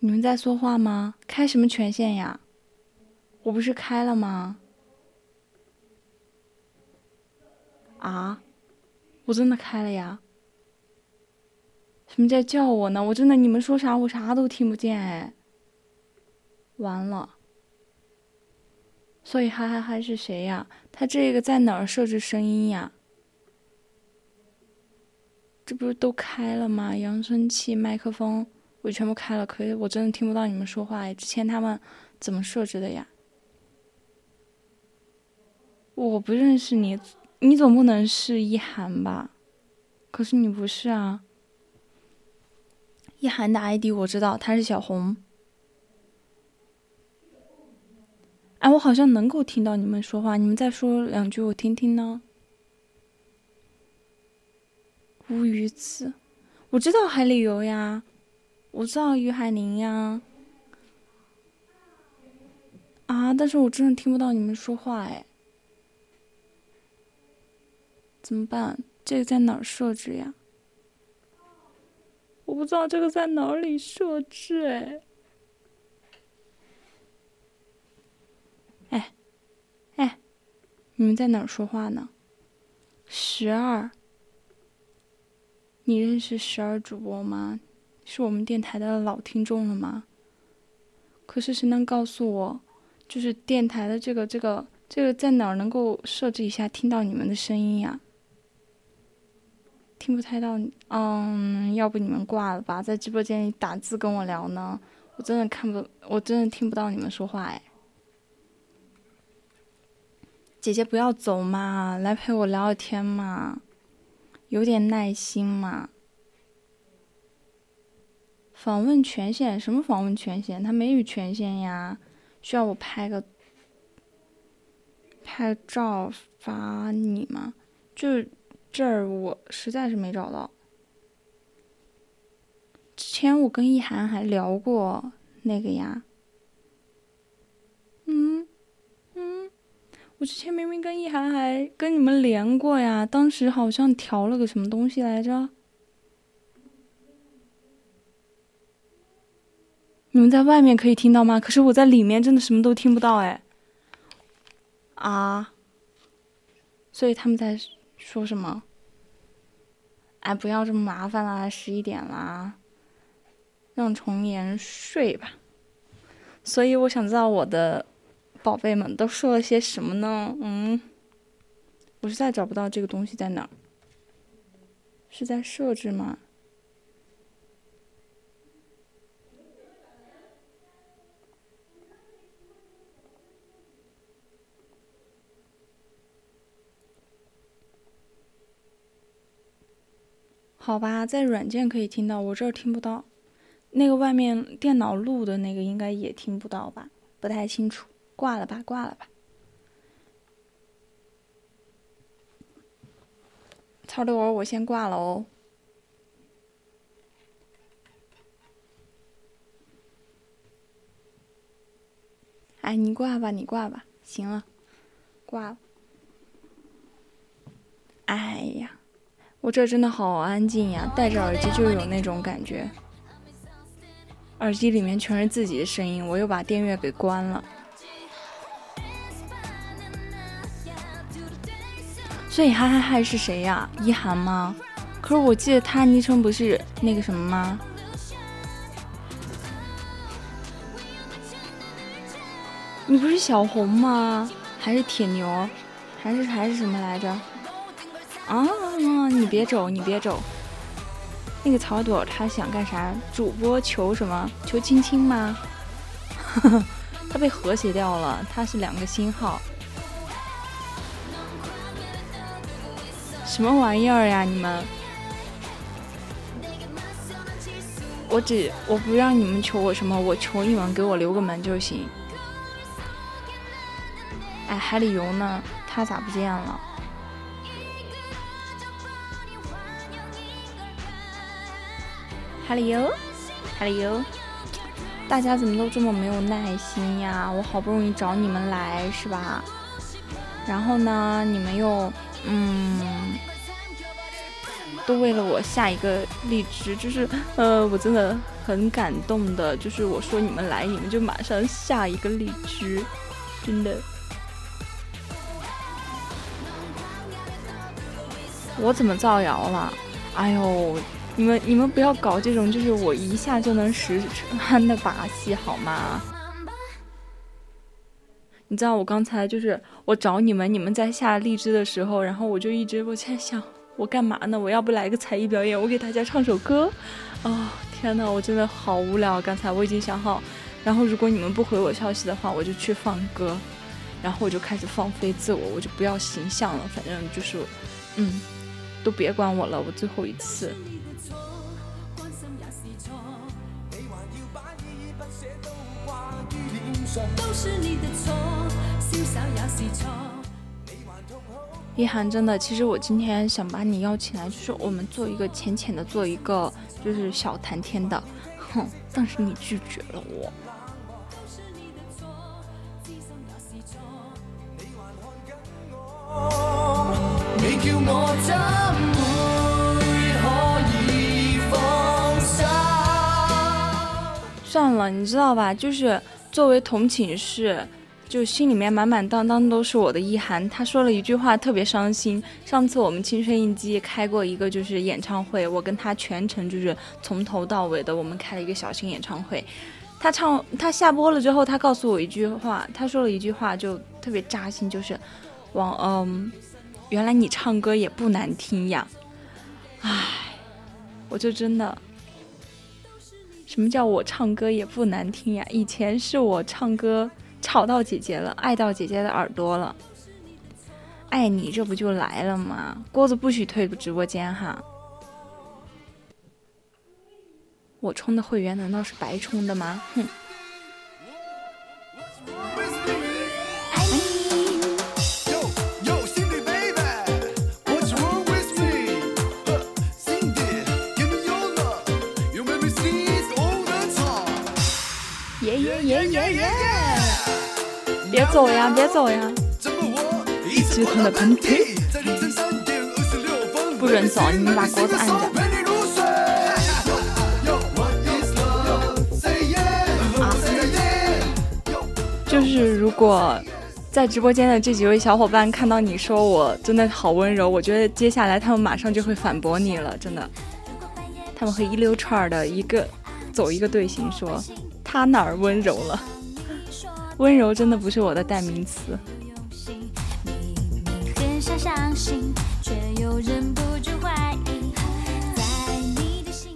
[SPEAKER 4] 你们在说话吗？开什么权限呀？我不是开了吗？啊？我真的开了呀！什么在叫我呢？我真的，你们说啥我啥都听不见哎！完了，所以嗨嗨嗨是谁呀？他这个在哪儿设置声音呀？这不是都开了吗？扬声器、麦克风我全部开了，可是我真的听不到你们说话哎！之前他们怎么设置的呀？我不认识你。你总不能是一涵吧？可是你不是啊。一涵的 ID 我知道，他是小红。哎，我好像能够听到你们说话，你们再说两句我听听呢。乌鱼子，我知道海里游呀，我知道于海宁呀。啊，但是我真的听不到你们说话哎。怎么办？这个在哪儿设置呀？我不知道这个在哪里设置哎。哎，哎，你们在哪儿说话呢？十二，你认识十二主播吗？是我们电台的老听众了吗？可是谁能告诉我，就是电台的这个这个这个在哪儿能够设置一下，听到你们的声音呀？听不太到，嗯，要不你们挂了吧，在直播间里打字跟我聊呢，我真的看不，我真的听不到你们说话哎。姐姐不要走嘛，来陪我聊聊天嘛，有点耐心嘛。访问权限？什么访问权限？他没有权限呀，需要我拍个拍照发你吗？就。这儿我实在是没找到。之前我跟一涵还聊过那个呀。嗯嗯，我之前明明跟一涵还跟你们连过呀，当时好像调了个什么东西来着。你们在外面可以听到吗？可是我在里面真的什么都听不到哎。啊。所以他们在。说什么？哎，不要这么麻烦啦，十一点啦，让重言睡吧。所以我想知道我的宝贝们都说了些什么呢？嗯，我实在找不到这个东西在哪儿，是在设置吗？好吧，在软件可以听到，我这儿听不到。那个外面电脑录的那个应该也听不到吧？不太清楚，挂了吧，挂了吧。操的玩，我先挂了哦。哎，你挂吧，你挂吧，行了，挂了。哎呀。我这真的好安静呀，戴着耳机就有那种感觉。耳机里面全是自己的声音，我又把电乐给关了。所以嗨嗨嗨是谁呀？一涵吗？可是我记得他昵称不是那个什么吗？你不是小红吗？还是铁牛？还是还是什么来着？啊！你别走，你别走。那个草朵他想干啥？主播求什么？求亲亲吗？<laughs> 他被和谐掉了，他是两个星号。什么玩意儿呀，你们！我只我不让你们求我什么，我求你们给我留个门就行。哎，海里游呢？他咋不见了？海里游，海里游，大家怎么都这么没有耐心呀？我好不容易找你们来，是吧？然后呢，你们又嗯，都为了我下一个荔枝，就是呃，我真的很感动的，就是我说你们来，你们就马上下一个荔枝，真的。我怎么造谣了？哎呦，你们你们不要搞这种就是我一下就能识穿的把戏好吗？你知道我刚才就是我找你们，你们在下荔枝的时候，然后我就一直我在想，我干嘛呢？我要不来个才艺表演，我给大家唱首歌？哦，天呐，我真的好无聊。刚才我已经想好，然后如果你们不回我消息的话，我就去放歌，然后我就开始放飞自我，我就不要形象了，反正就是，嗯。都别管我了，我最后一次。一涵，真的，其实我今天想把你邀请来，就是我们做一个浅浅的，做一个就是小谈天的，哼，但是你拒绝了我。你叫我怎会可以放手算了，你知道吧？就是作为同寝室，就心里面满满当当都是我的意涵。他说了一句话特别伤心。上次我们青春印记开过一个就是演唱会，我跟他全程就是从头到尾的，我们开了一个小型演唱会。他唱，他下播了之后，他告诉我一句话，他说了一句话就特别扎心，就是往嗯。原来你唱歌也不难听呀，唉，我就真的，什么叫我唱歌也不难听呀？以前是我唱歌吵到姐姐了，爱到姐姐的耳朵了，爱你这不就来了吗？锅子不许退直播间哈，我充的会员难道是白充的吗？哼。别走呀，别走呀！一直吞的喷嚏，不准走，你们把锅子按着。就是如果在直播间的这几位小伙伴看到你说我真的好温柔，我觉得接下来他们马上就会反驳你了，真的，他们会一溜串的一个走一个队形说。他哪儿温柔了？温柔真的不是我的代名词。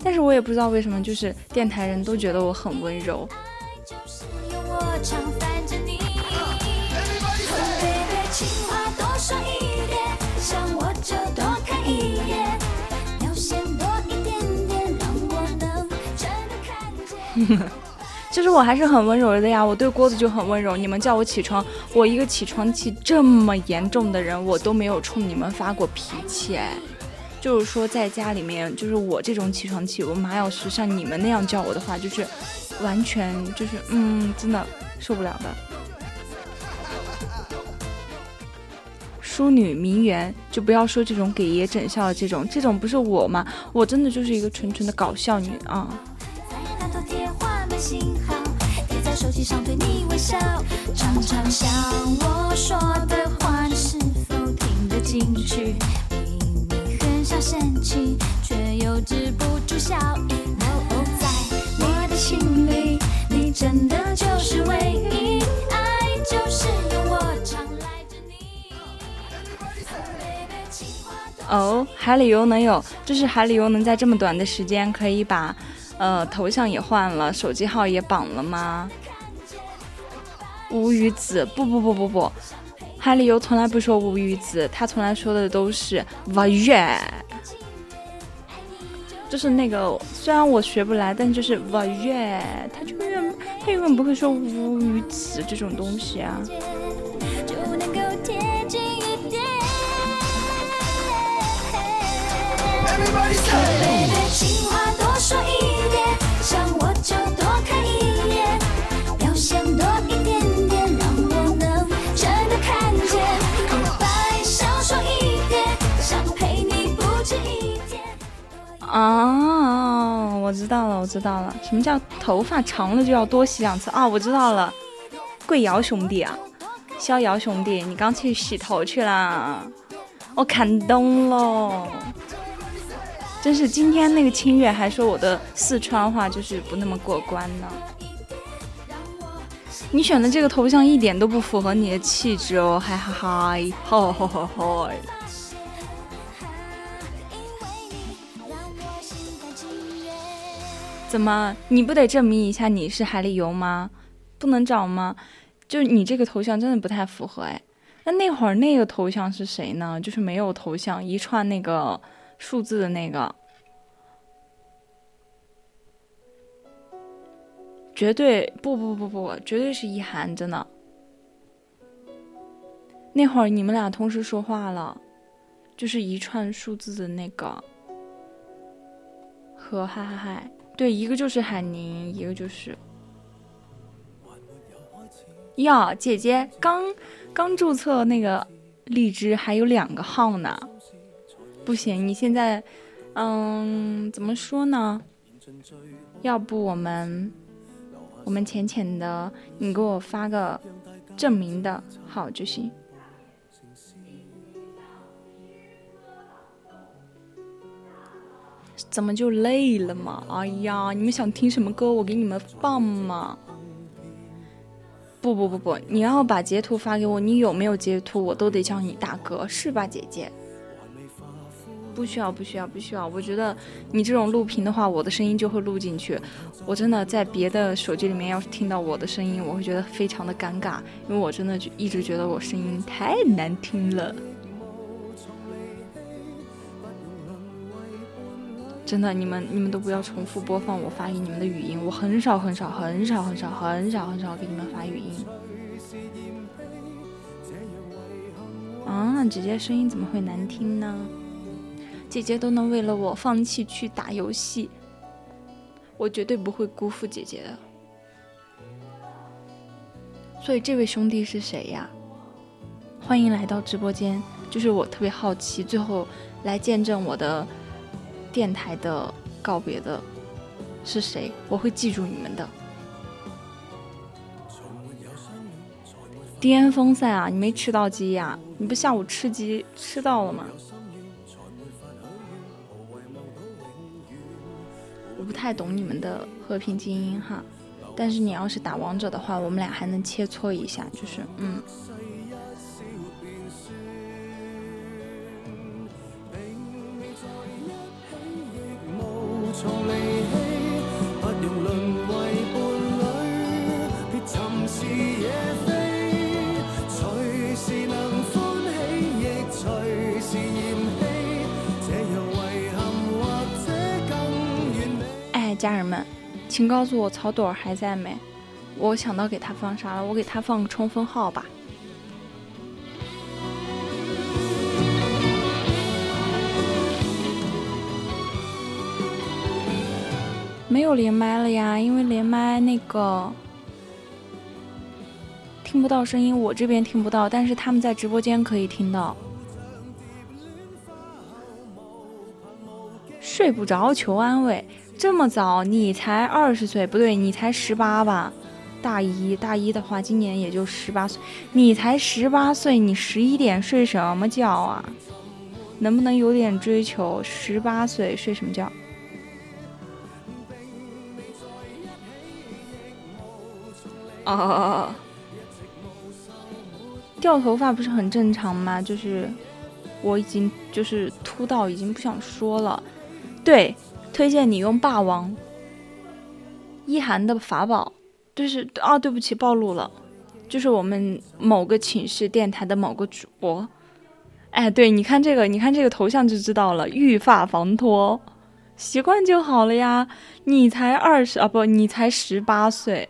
[SPEAKER 4] 但是我也不知道为什么，就是电台人都觉得我很温柔。<laughs> <laughs> <laughs> 就是我还是很温柔的呀，我对郭子就很温柔。你们叫我起床，我一个起床气这么严重的人，我都没有冲你们发过脾气。哎，就是说在家里面，就是我这种起床气，我妈要是像你们那样叫我的话，就是完全就是嗯，真的受不了的。淑女名媛就不要说这种给爷整笑的这种，这种不是我吗？我真的就是一个纯纯的搞笑女啊。
[SPEAKER 7] 那头贴画满信号，贴在手机上对你微笑，常常想我说的话，你是否听得进去？明明很想生气，却又止不住笑意。哦，在我的心里，你真的就是唯一，爱就是有我常赖着你。Baby，情话多
[SPEAKER 4] 哦，海里游能有，就是海里游能在这么短的时间可以把，呃，头像也换了，手机号也绑了吗？无语子，不不不不不，海里游从来不说无语子，他从来说的都是哇耶，就是那个虽然我学不来，但就是哇耶，他就永远他永远不会说无语子这种东西啊。
[SPEAKER 7] 就能
[SPEAKER 4] 哦，我知道了，我知道了，什么叫头发长了就要多洗两次啊？我知道了，贵瑶兄弟啊，逍遥兄弟，你刚去洗头去啦？我看懂了，真是今天那个清月还说我的四川话就是不那么过关呢。你选的这个头像一点都不符合你的气质哦，嗨嗨嗨，吼吼吼吼！怎么？你不得证明一下你是海里游吗？不能找吗？就你这个头像真的不太符合哎。那那会儿那个头像是谁呢？就是没有头像，一串那个数字的那个，绝对不不不不，绝对是一涵，真的。那会儿你们俩同时说话了，就是一串数字的那个和嗨嗨嗨。对，一个就是海宁，一个就是呀，姐姐刚刚注册那个荔枝，还有两个号呢。不行，你现在，嗯，怎么说呢？要不我们我们浅浅的，你给我发个证明的号就行。怎么就累了嘛？哎呀，你们想听什么歌，我给你们放嘛。不不不不，你要把截图发给我，你有没有截图，我都得叫你大哥，是吧，姐姐？不需要，不需要，不需要。我觉得你这种录屏的话，我的声音就会录进去。我真的在别的手机里面要是听到我的声音，我会觉得非常的尴尬，因为我真的就一直觉得我声音太难听了。真的，你们你们都不要重复播放我发给你们的语音，我很少很少很少很少很少很少给你们发语音。啊，姐姐声音怎么会难听呢？姐姐都能为了我放弃去打游戏，我绝对不会辜负姐姐的。所以这位兄弟是谁呀？欢迎来到直播间，就是我特别好奇，最后来见证我的。电台的告别的是谁？我会记住你们的。巅峰赛啊，你没吃到鸡呀？你不下午吃鸡吃到了吗？我不太懂你们的和平精英哈，但是你要是打王者的话，我们俩还能切磋一下，就是嗯。家人们，请告诉我草朵还在没？我想到给他放啥了，我给他放个冲锋号吧。没有连麦了呀，因为连麦那个听不到声音，我这边听不到，但是他们在直播间可以听到。睡不着求安慰，这么早？你才二十岁，不对，你才十八吧？大一，大一的话，今年也就十八岁。你才十八岁，你十一点睡什么觉啊？能不能有点追求？十八岁睡什么觉？哦，掉头发不是很正常吗？就是我已经就是秃到已经不想说了。对，推荐你用霸王一涵的法宝，就是啊，对不起，暴露了，就是我们某个寝室电台的某个主播。哎，对，你看这个，你看这个头像就知道了，育发防脱，习惯就好了呀。你才二十啊，不，你才十八岁。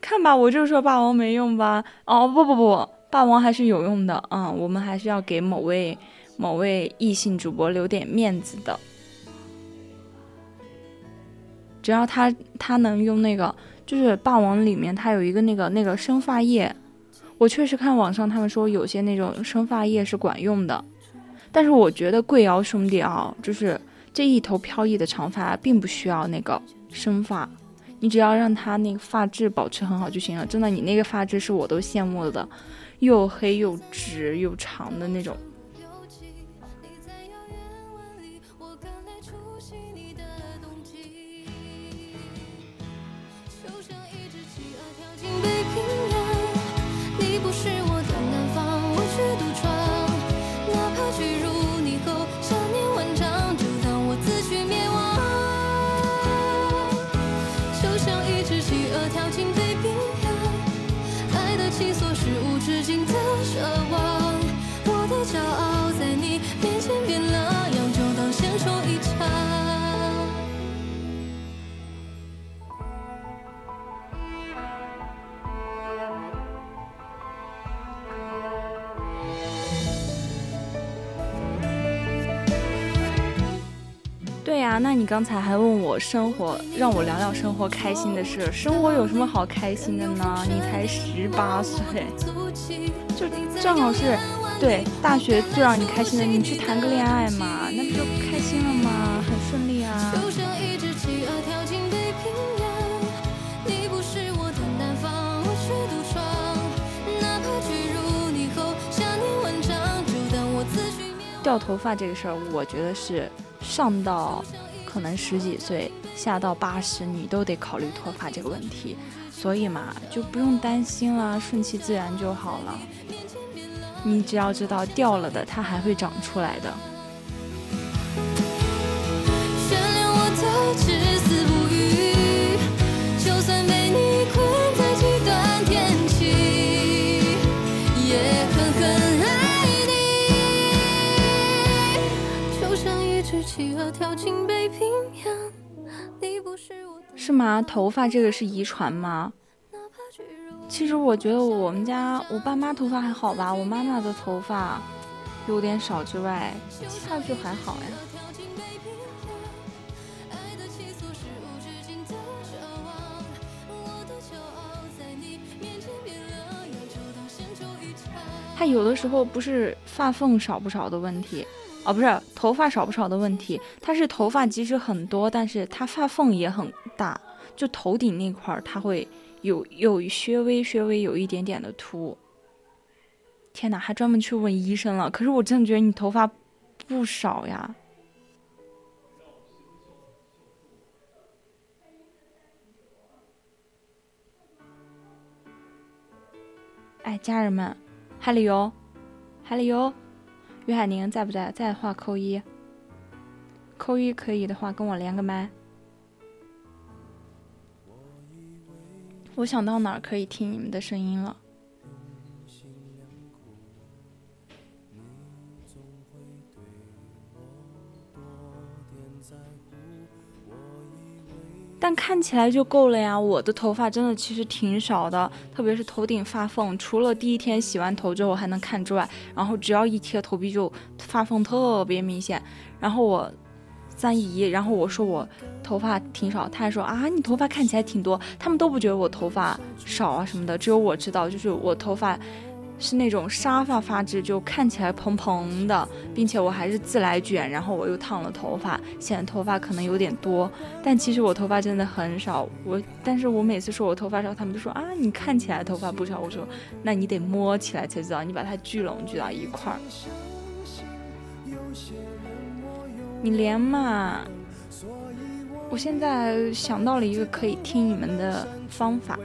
[SPEAKER 4] 看吧，我就说霸王没用吧？哦，不不不，霸王还是有用的啊！我们还是要给某位某位异性主播留点面子的。只要他他能用那个，就是霸王里面他有一个那个那个生发液，我确实看网上他们说有些那种生发液是管用的，但是我觉得贵瑶兄弟啊，就是这一头飘逸的长发并不需要那个生发。你只要让他那个发质保持很好就行了，真的，你那个发质是我都羡慕的，又黑又直又长的那种。那你刚才还问我生活，让我聊聊生活开心的事。生活有什么好开心的呢？你才十八岁，就正好是，对大学最让你开心的，你去谈个恋爱嘛，那不就开心了吗？很顺利啊。掉头发这个事儿，我觉得是。上到可能十几岁，下到八十，你都得考虑脱发这个问题，所以嘛，就不用担心啦，顺其自然就好了。你只要知道掉了的，它还会长出来的。是吗？头发这个是遗传吗？其实我觉得我们家我爸妈头发还好吧，我妈妈的头发有点少之外，其他就还好呀。他有的时候不是发缝少不少的问题。哦，不是头发少不少的问题，它是头发即使很多，但是它发缝也很大，就头顶那块儿它会有有稍微稍微有一点点的秃。天哪，还专门去问医生了。可是我真的觉得你头发不少呀。哎，家人们，海里游，海里游。于海宁在不在？在的话扣一，扣一可以的话跟我连个麦。我想到哪儿可以听你们的声音了。看起来就够了呀！我的头发真的其实挺少的，特别是头顶发缝，除了第一天洗完头之后还能看之外，然后只要一贴头皮就发缝特别明显。然后我三姨，然后我说我头发挺少，她还说啊，你头发看起来挺多。他们都不觉得我头发少啊什么的，只有我知道，就是我头发是那种沙发发质，就看起来蓬蓬的，并且我还是自来卷，然后我又烫了头发，显得头发可能有点多。但其实我头发真的很少，我但是我每次说我头发少，他们都说啊，你看起来头发不少。我说那你得摸起来才知道，你把它聚拢聚到一块儿。你连嘛？我现在想到了一个可以听你们的方法。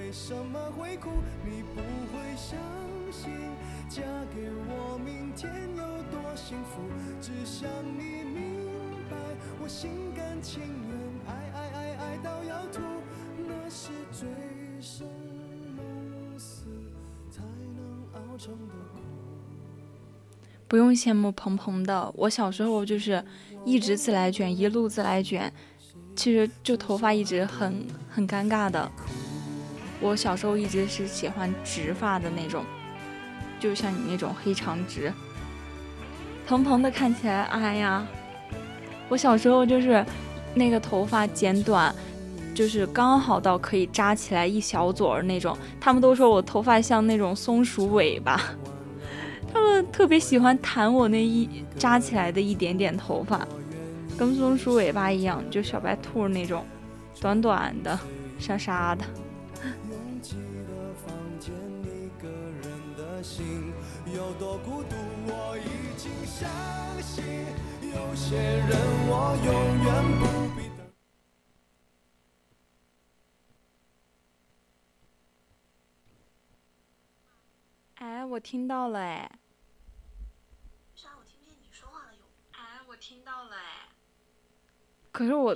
[SPEAKER 1] 幸福只想你明白我心甘情愿爱爱爱爱到要吐
[SPEAKER 4] 不用羡慕鹏鹏的，我小时候就是一直自来卷，一路自来卷，其实就头发一直很很尴尬的。我小时候一直是喜欢直发的那种，就像你那种黑长直。蓬蓬的看起来，哎呀，我小时候就是那个头发剪短，就是刚好到可以扎起来一小撮儿那种。他们都说我头发像那种松鼠尾巴。他们特别喜欢弹我那一扎起来的一点点头发，跟松鼠尾巴一样，就小白兔那种，短短的，沙沙的。有多孤独哎，我听到了哎。
[SPEAKER 8] 啥？我听见你说话了有？哎，我听到了哎。
[SPEAKER 4] 可是我。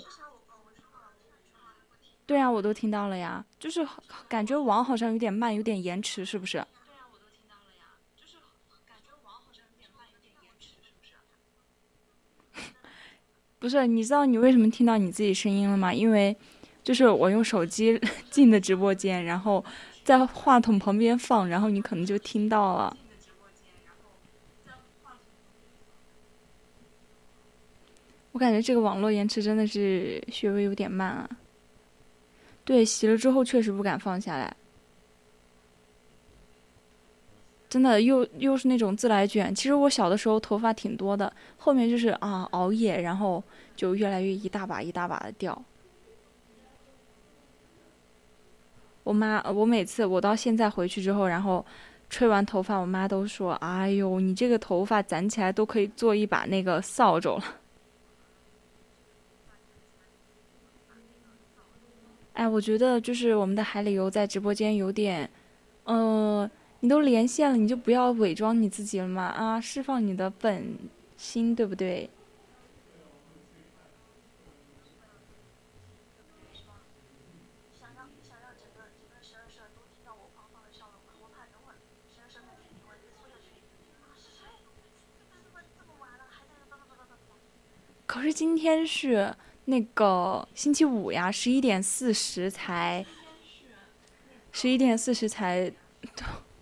[SPEAKER 4] 对啊，我都听到了呀，就是感觉网好像有点慢，有点延迟，是不是？
[SPEAKER 8] 对啊，我都听到了呀，就是感觉网好像有点慢，有点延迟，是不是？
[SPEAKER 4] 不是，你知道你为什么听到你自己声音了吗？因为，就是我用手机 <laughs> 进的直播间，然后。在话筒旁边放，然后你可能就听到了。我感觉这个网络延迟真的是稍微有点慢啊。对，洗了之后确实不敢放下来。真的又又是那种自来卷。其实我小的时候头发挺多的，后面就是啊熬夜，然后就越来越一大把一大把的掉。我妈，我每次我到现在回去之后，然后吹完头发，我妈都说：“哎呦，你这个头发攒起来都可以做一把那个扫帚了。”哎，我觉得就是我们的海里游在直播间有点，呃，你都连线了，你就不要伪装你自己了嘛，啊，释放你的本心，对不对？可是今天是那个星期五呀，十一点四十才，十一点四十才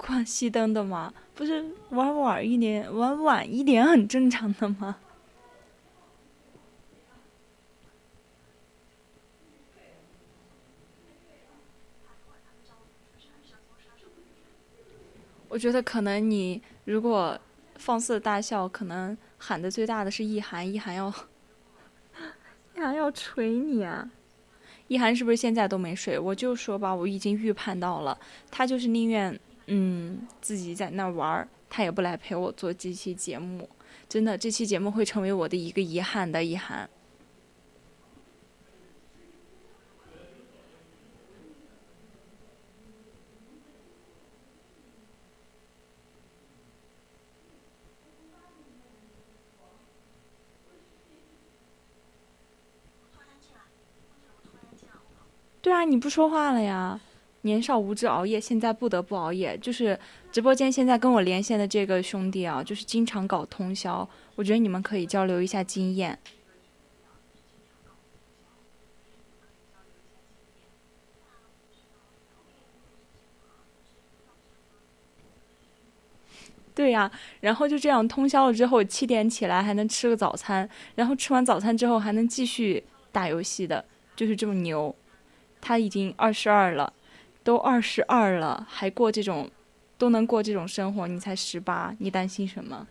[SPEAKER 4] 关熄灯的吗？不是玩晚一点，玩晚一点很正常的吗？我觉得可能你如果放肆大笑，可能喊的最大的是意涵，意涵要。还要捶你啊！意涵是不是现在都没睡？我就说吧，我已经预判到了，他就是宁愿嗯自己在那玩儿，他也不来陪我做这期节目。真的，这期节目会成为我的一个遗憾的遗憾。对啊，你不说话了呀？年少无知熬夜，现在不得不熬夜。就是直播间现在跟我连线的这个兄弟啊，就是经常搞通宵。我觉得你们可以交流一下经验。对呀、然后就这样通宵了之后，七点起来还能吃个早餐，然后吃完早餐之后还能继续打游戏的，就是这么牛。他已经二十二了，都二十二了，还过这种，都能过这种生活，你才十八，你担心什么？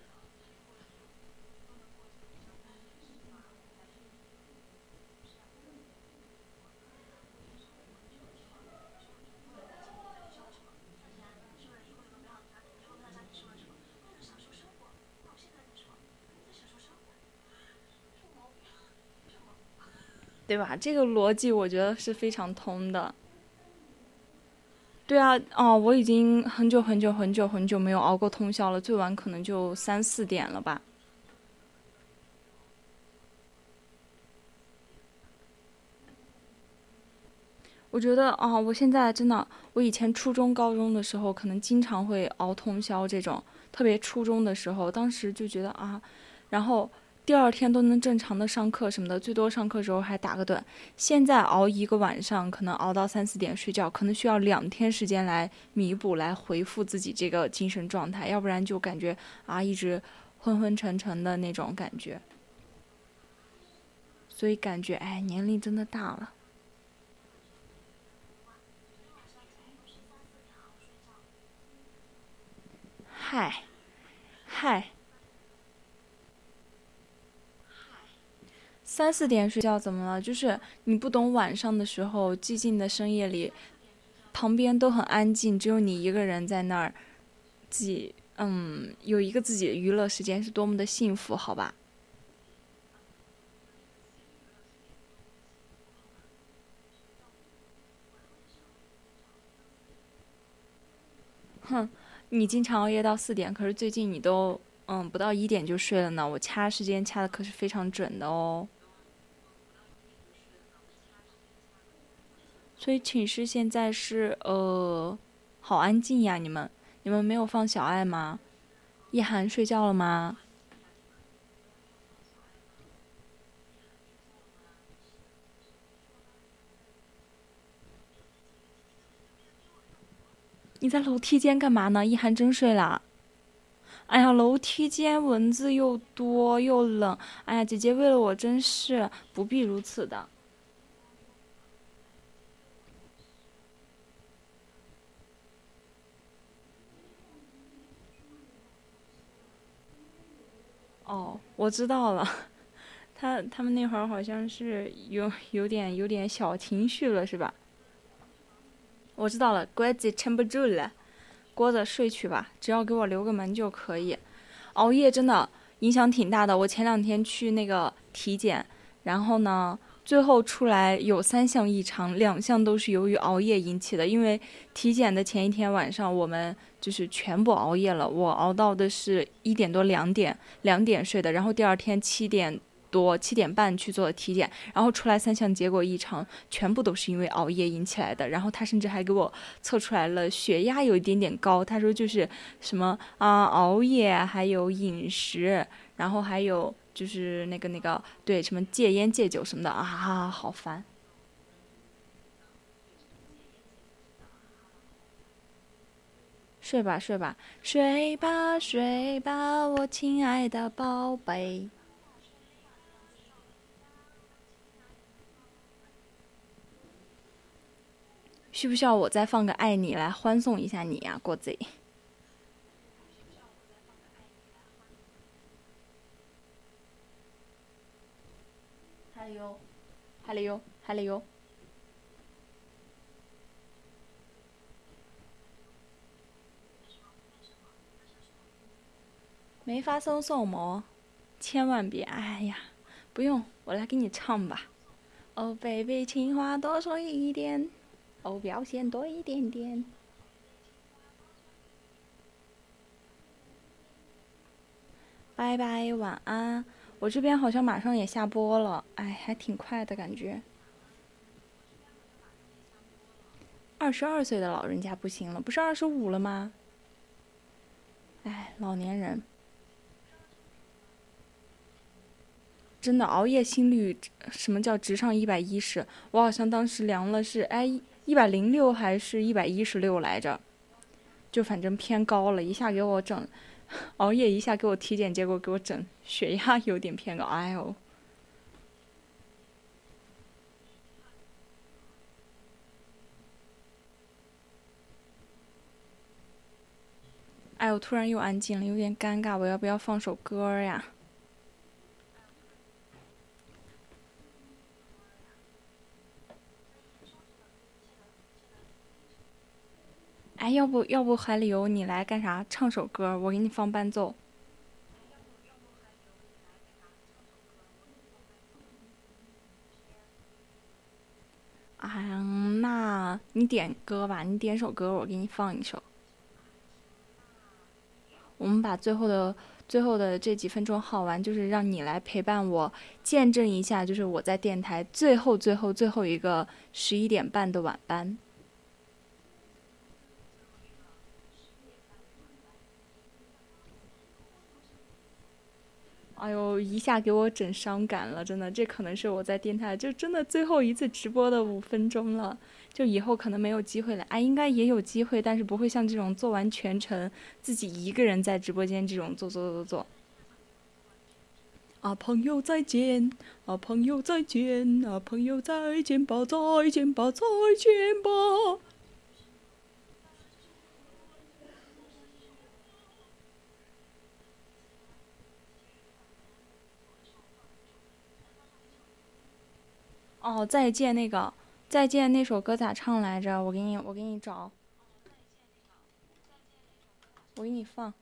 [SPEAKER 4] 对吧？这个逻辑我觉得是非常通的。对啊，哦，我已经很久很久很久很久没有熬过通宵了，最晚可能就三四点了吧。我觉得啊、我现在真的，我以前初中、高中的时候，可能经常会熬通宵这种，特别初中的时候，当时就觉得啊，然后第二天都能正常的上课什么的，最多上课时候还打个盹。现在熬一个晚上，可能熬到三四点睡觉，可能需要两天时间来弥补、来恢复自己这个精神状态，要不然就感觉啊一直昏昏沉沉的那种感觉。所以感觉哎，年龄真的大了。嗨，嗨，三四点睡觉怎么了？就是你不懂晚上的时候，寂静的深夜里，旁边都很安静，只有你一个人在那儿，自己嗯有一个自己的娱乐时间是多么的幸福，好吧？哼。你经常熬夜到四点，可是最近你都嗯不到一点就睡了呢。我掐时间掐的可是非常准的哦。所以寝室现在是呃好安静呀，你们你们没有放小爱吗？一涵睡觉了吗？你在楼梯间干嘛呢？一涵真睡啦。哎呀，楼梯间蚊子又多又冷。哎呀，姐姐为了我真是不必如此的。哦，我知道了。他他们那会儿好像是有有点有点小情绪了，是吧？我知道了，乖子撑不住了，郭子睡去吧，只要给我留个门就可以。熬夜真的影响挺大的。我前两天去那个体检，然后呢，最后出来有三项异常，两项都是由于熬夜引起的。因为体检的前一天晚上，我们就是全部熬夜了，我熬到的是一点多两点，两点睡的，然后第二天七点。多七点半去做的体检，然后出来三项结果异常，全部都是因为熬夜引起来的。然后他甚至还给我测出来了血压有一点点高，他说就是什么啊熬夜，还有饮食，然后还有就是那个那个对什么戒烟戒酒什么的啊，好烦。睡吧睡吧睡吧睡吧，我亲爱的宝贝。需不需要我再放个爱你来欢送一下你呀、郭子？还有，还有，还有。没发送什么？千万别！哎呀，不用，我来给你唱吧。哦，baby，情话多说一点。哦，表现多一点点。拜拜，晚安。我这边好像马上也下播了，哎，还挺快的感觉。二十二岁的老人家不行了，不是二十五了吗？哎，老年人。真的熬夜心率，什么叫直上一百一十？我好像当时量了是哎一百零六还是一百一十六来着，就反正偏高了，一下给我整，熬夜一下给我体检，结果给我整血压有点偏高，哎呦！哎呦，突然又安静了，有点尴尬，我要不要放首歌呀？哎，要不要不海里游你来干啥？唱首歌，我给你放伴奏。啊，那你点歌吧，你点首歌，我给你放一首。我们把最后的最后的这几分钟耗完，就是让你来陪伴我，见证一下，就是我在电台最后最后最后一个十一点半的晚班。哎呦，一下给我整伤感了，真的，这可能是我在电台就真的最后一次直播的五分钟了，就以后可能没有机会了。哎，应该也有机会，但是不会像这种做完全程自己一个人在直播间这种做做做做做。啊，朋友再见，啊，朋友再见，啊，朋友再见吧，再见吧，再见吧。哦，再见那个，再见那首歌咋唱来着？我给你，我给你找，我给你放。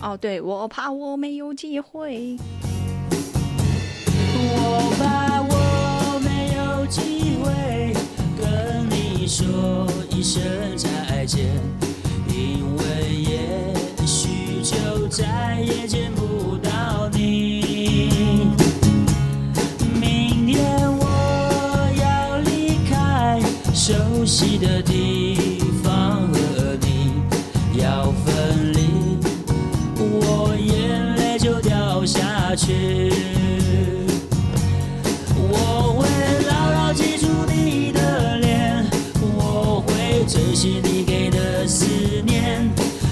[SPEAKER 4] 哦，对，我怕我没有机会。
[SPEAKER 6] 我怕我没有机会跟你说一声再见，因为也就再也见不到你。明天我要离开熟悉的地方，和你要分离，我眼泪就掉下去。我会牢牢记住你的脸，我会珍惜你。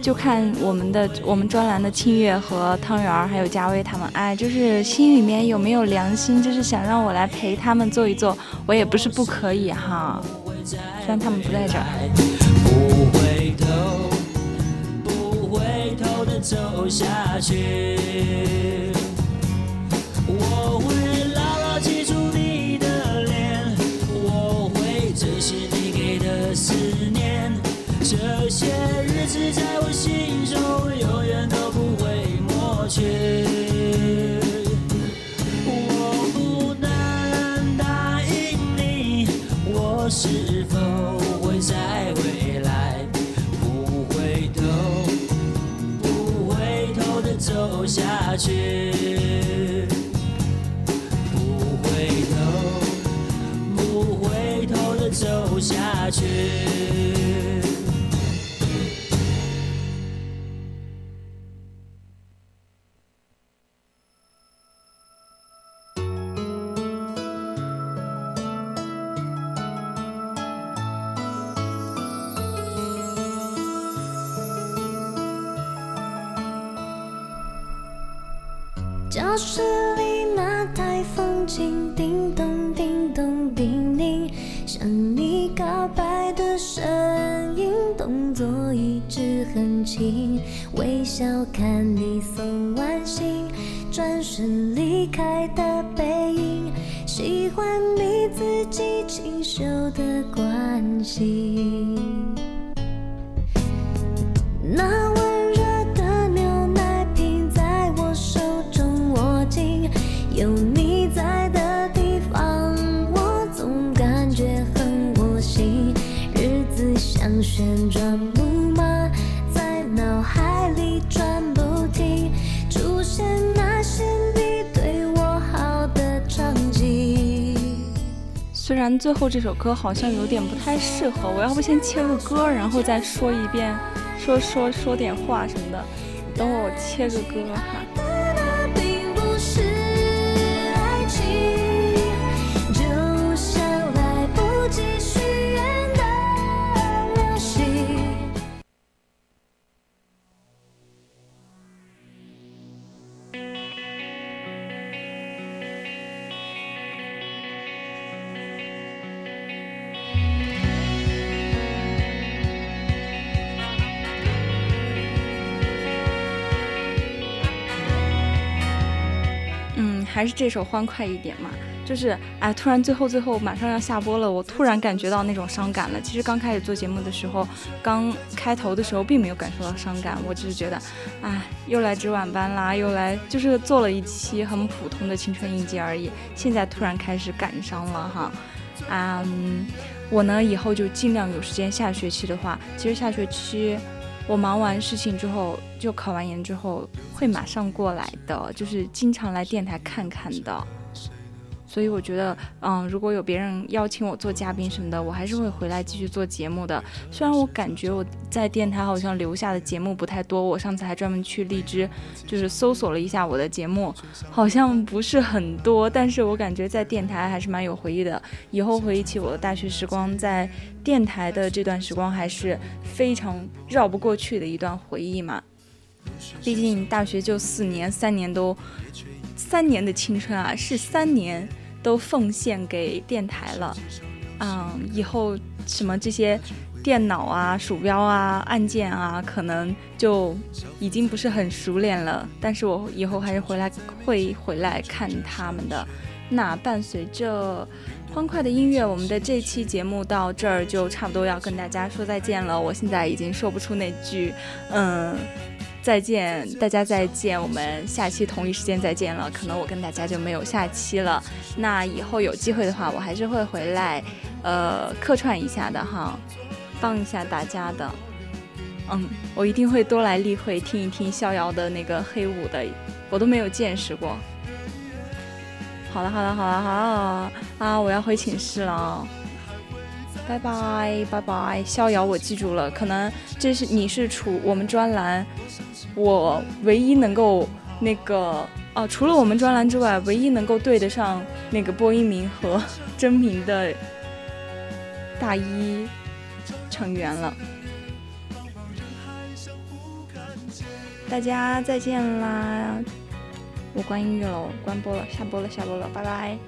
[SPEAKER 6] 就
[SPEAKER 4] 看我们的我们专栏的清月和汤圆儿还有佳薇他们，哎，就是心里面有没有良心，就是想让我来陪他们坐一坐，我也不是不可以哈。虽然他们不在这儿。
[SPEAKER 6] 不回头，不回头的走下去。我会牢牢记住你的脸，我会珍惜你给的思念。这些日子在我去。不回头，不回头的走下去。
[SPEAKER 4] 这首歌好像有点不太适合，我要不先切个歌，然后再说一遍，说说说点话什么的。等会我切个歌哈。还是这首欢快一点嘛。就是哎，突然最后最后马上要下播了，我突然感觉到那种伤感了。其实刚开始做节目的时候，刚开头的时候并没有感受到伤感，我只是觉得，哎，又来值晚班啦，又来就是做了一期很普通的青春印记而已。现在突然开始感伤了哈，啊、嗯，我呢以后就尽量有时间，下学期的话，其实下学期。我忙完事情之后，就考完研之后会马上过来的，就是经常来电台看看的。所以我觉得，嗯，如果有别人邀请我做嘉宾什么的，我还是会回来继续做节目的。虽然我感觉我在电台好像留下的节目不太多，我上次还专门去荔枝就是搜索了一下我的节目，好像不是很多，但是我感觉在电台还是蛮有回忆的。以后回忆起我的大学时光，在电台的这段时光还是非常绕不过去的一段回忆嘛。毕竟大学就四年，三年都三年的青春啊，是三年都奉献给电台了。嗯，以后什么这些电脑啊、鼠标啊、按键啊，可能就已经不是很熟练了。但是我以后还是回来会回来看他们的。那伴随着欢快的音乐，我们的这期节目到这儿就差不多要跟大家说再见了。我现在已经说不出那句，嗯。再见，大家再见，我们下期同一时间再见了。可能我跟大家就没有下期了。那以后有机会的话，我还是会回来，呃，客串一下的哈，帮一下大家的。嗯，我一定会多来例会听一听逍遥的那个黑舞的，我都没有见识过。好了好了好了好了啊！我要回寝室了。拜拜拜拜，逍遥，我记住了。可能这是你是除我们专栏，我唯一能够那个哦，除了我们专栏之外，唯一能够对得上那个播音名和真名的大一成员了。大家再见啦！我关音乐喽，关播了，下播了，下播了，拜拜。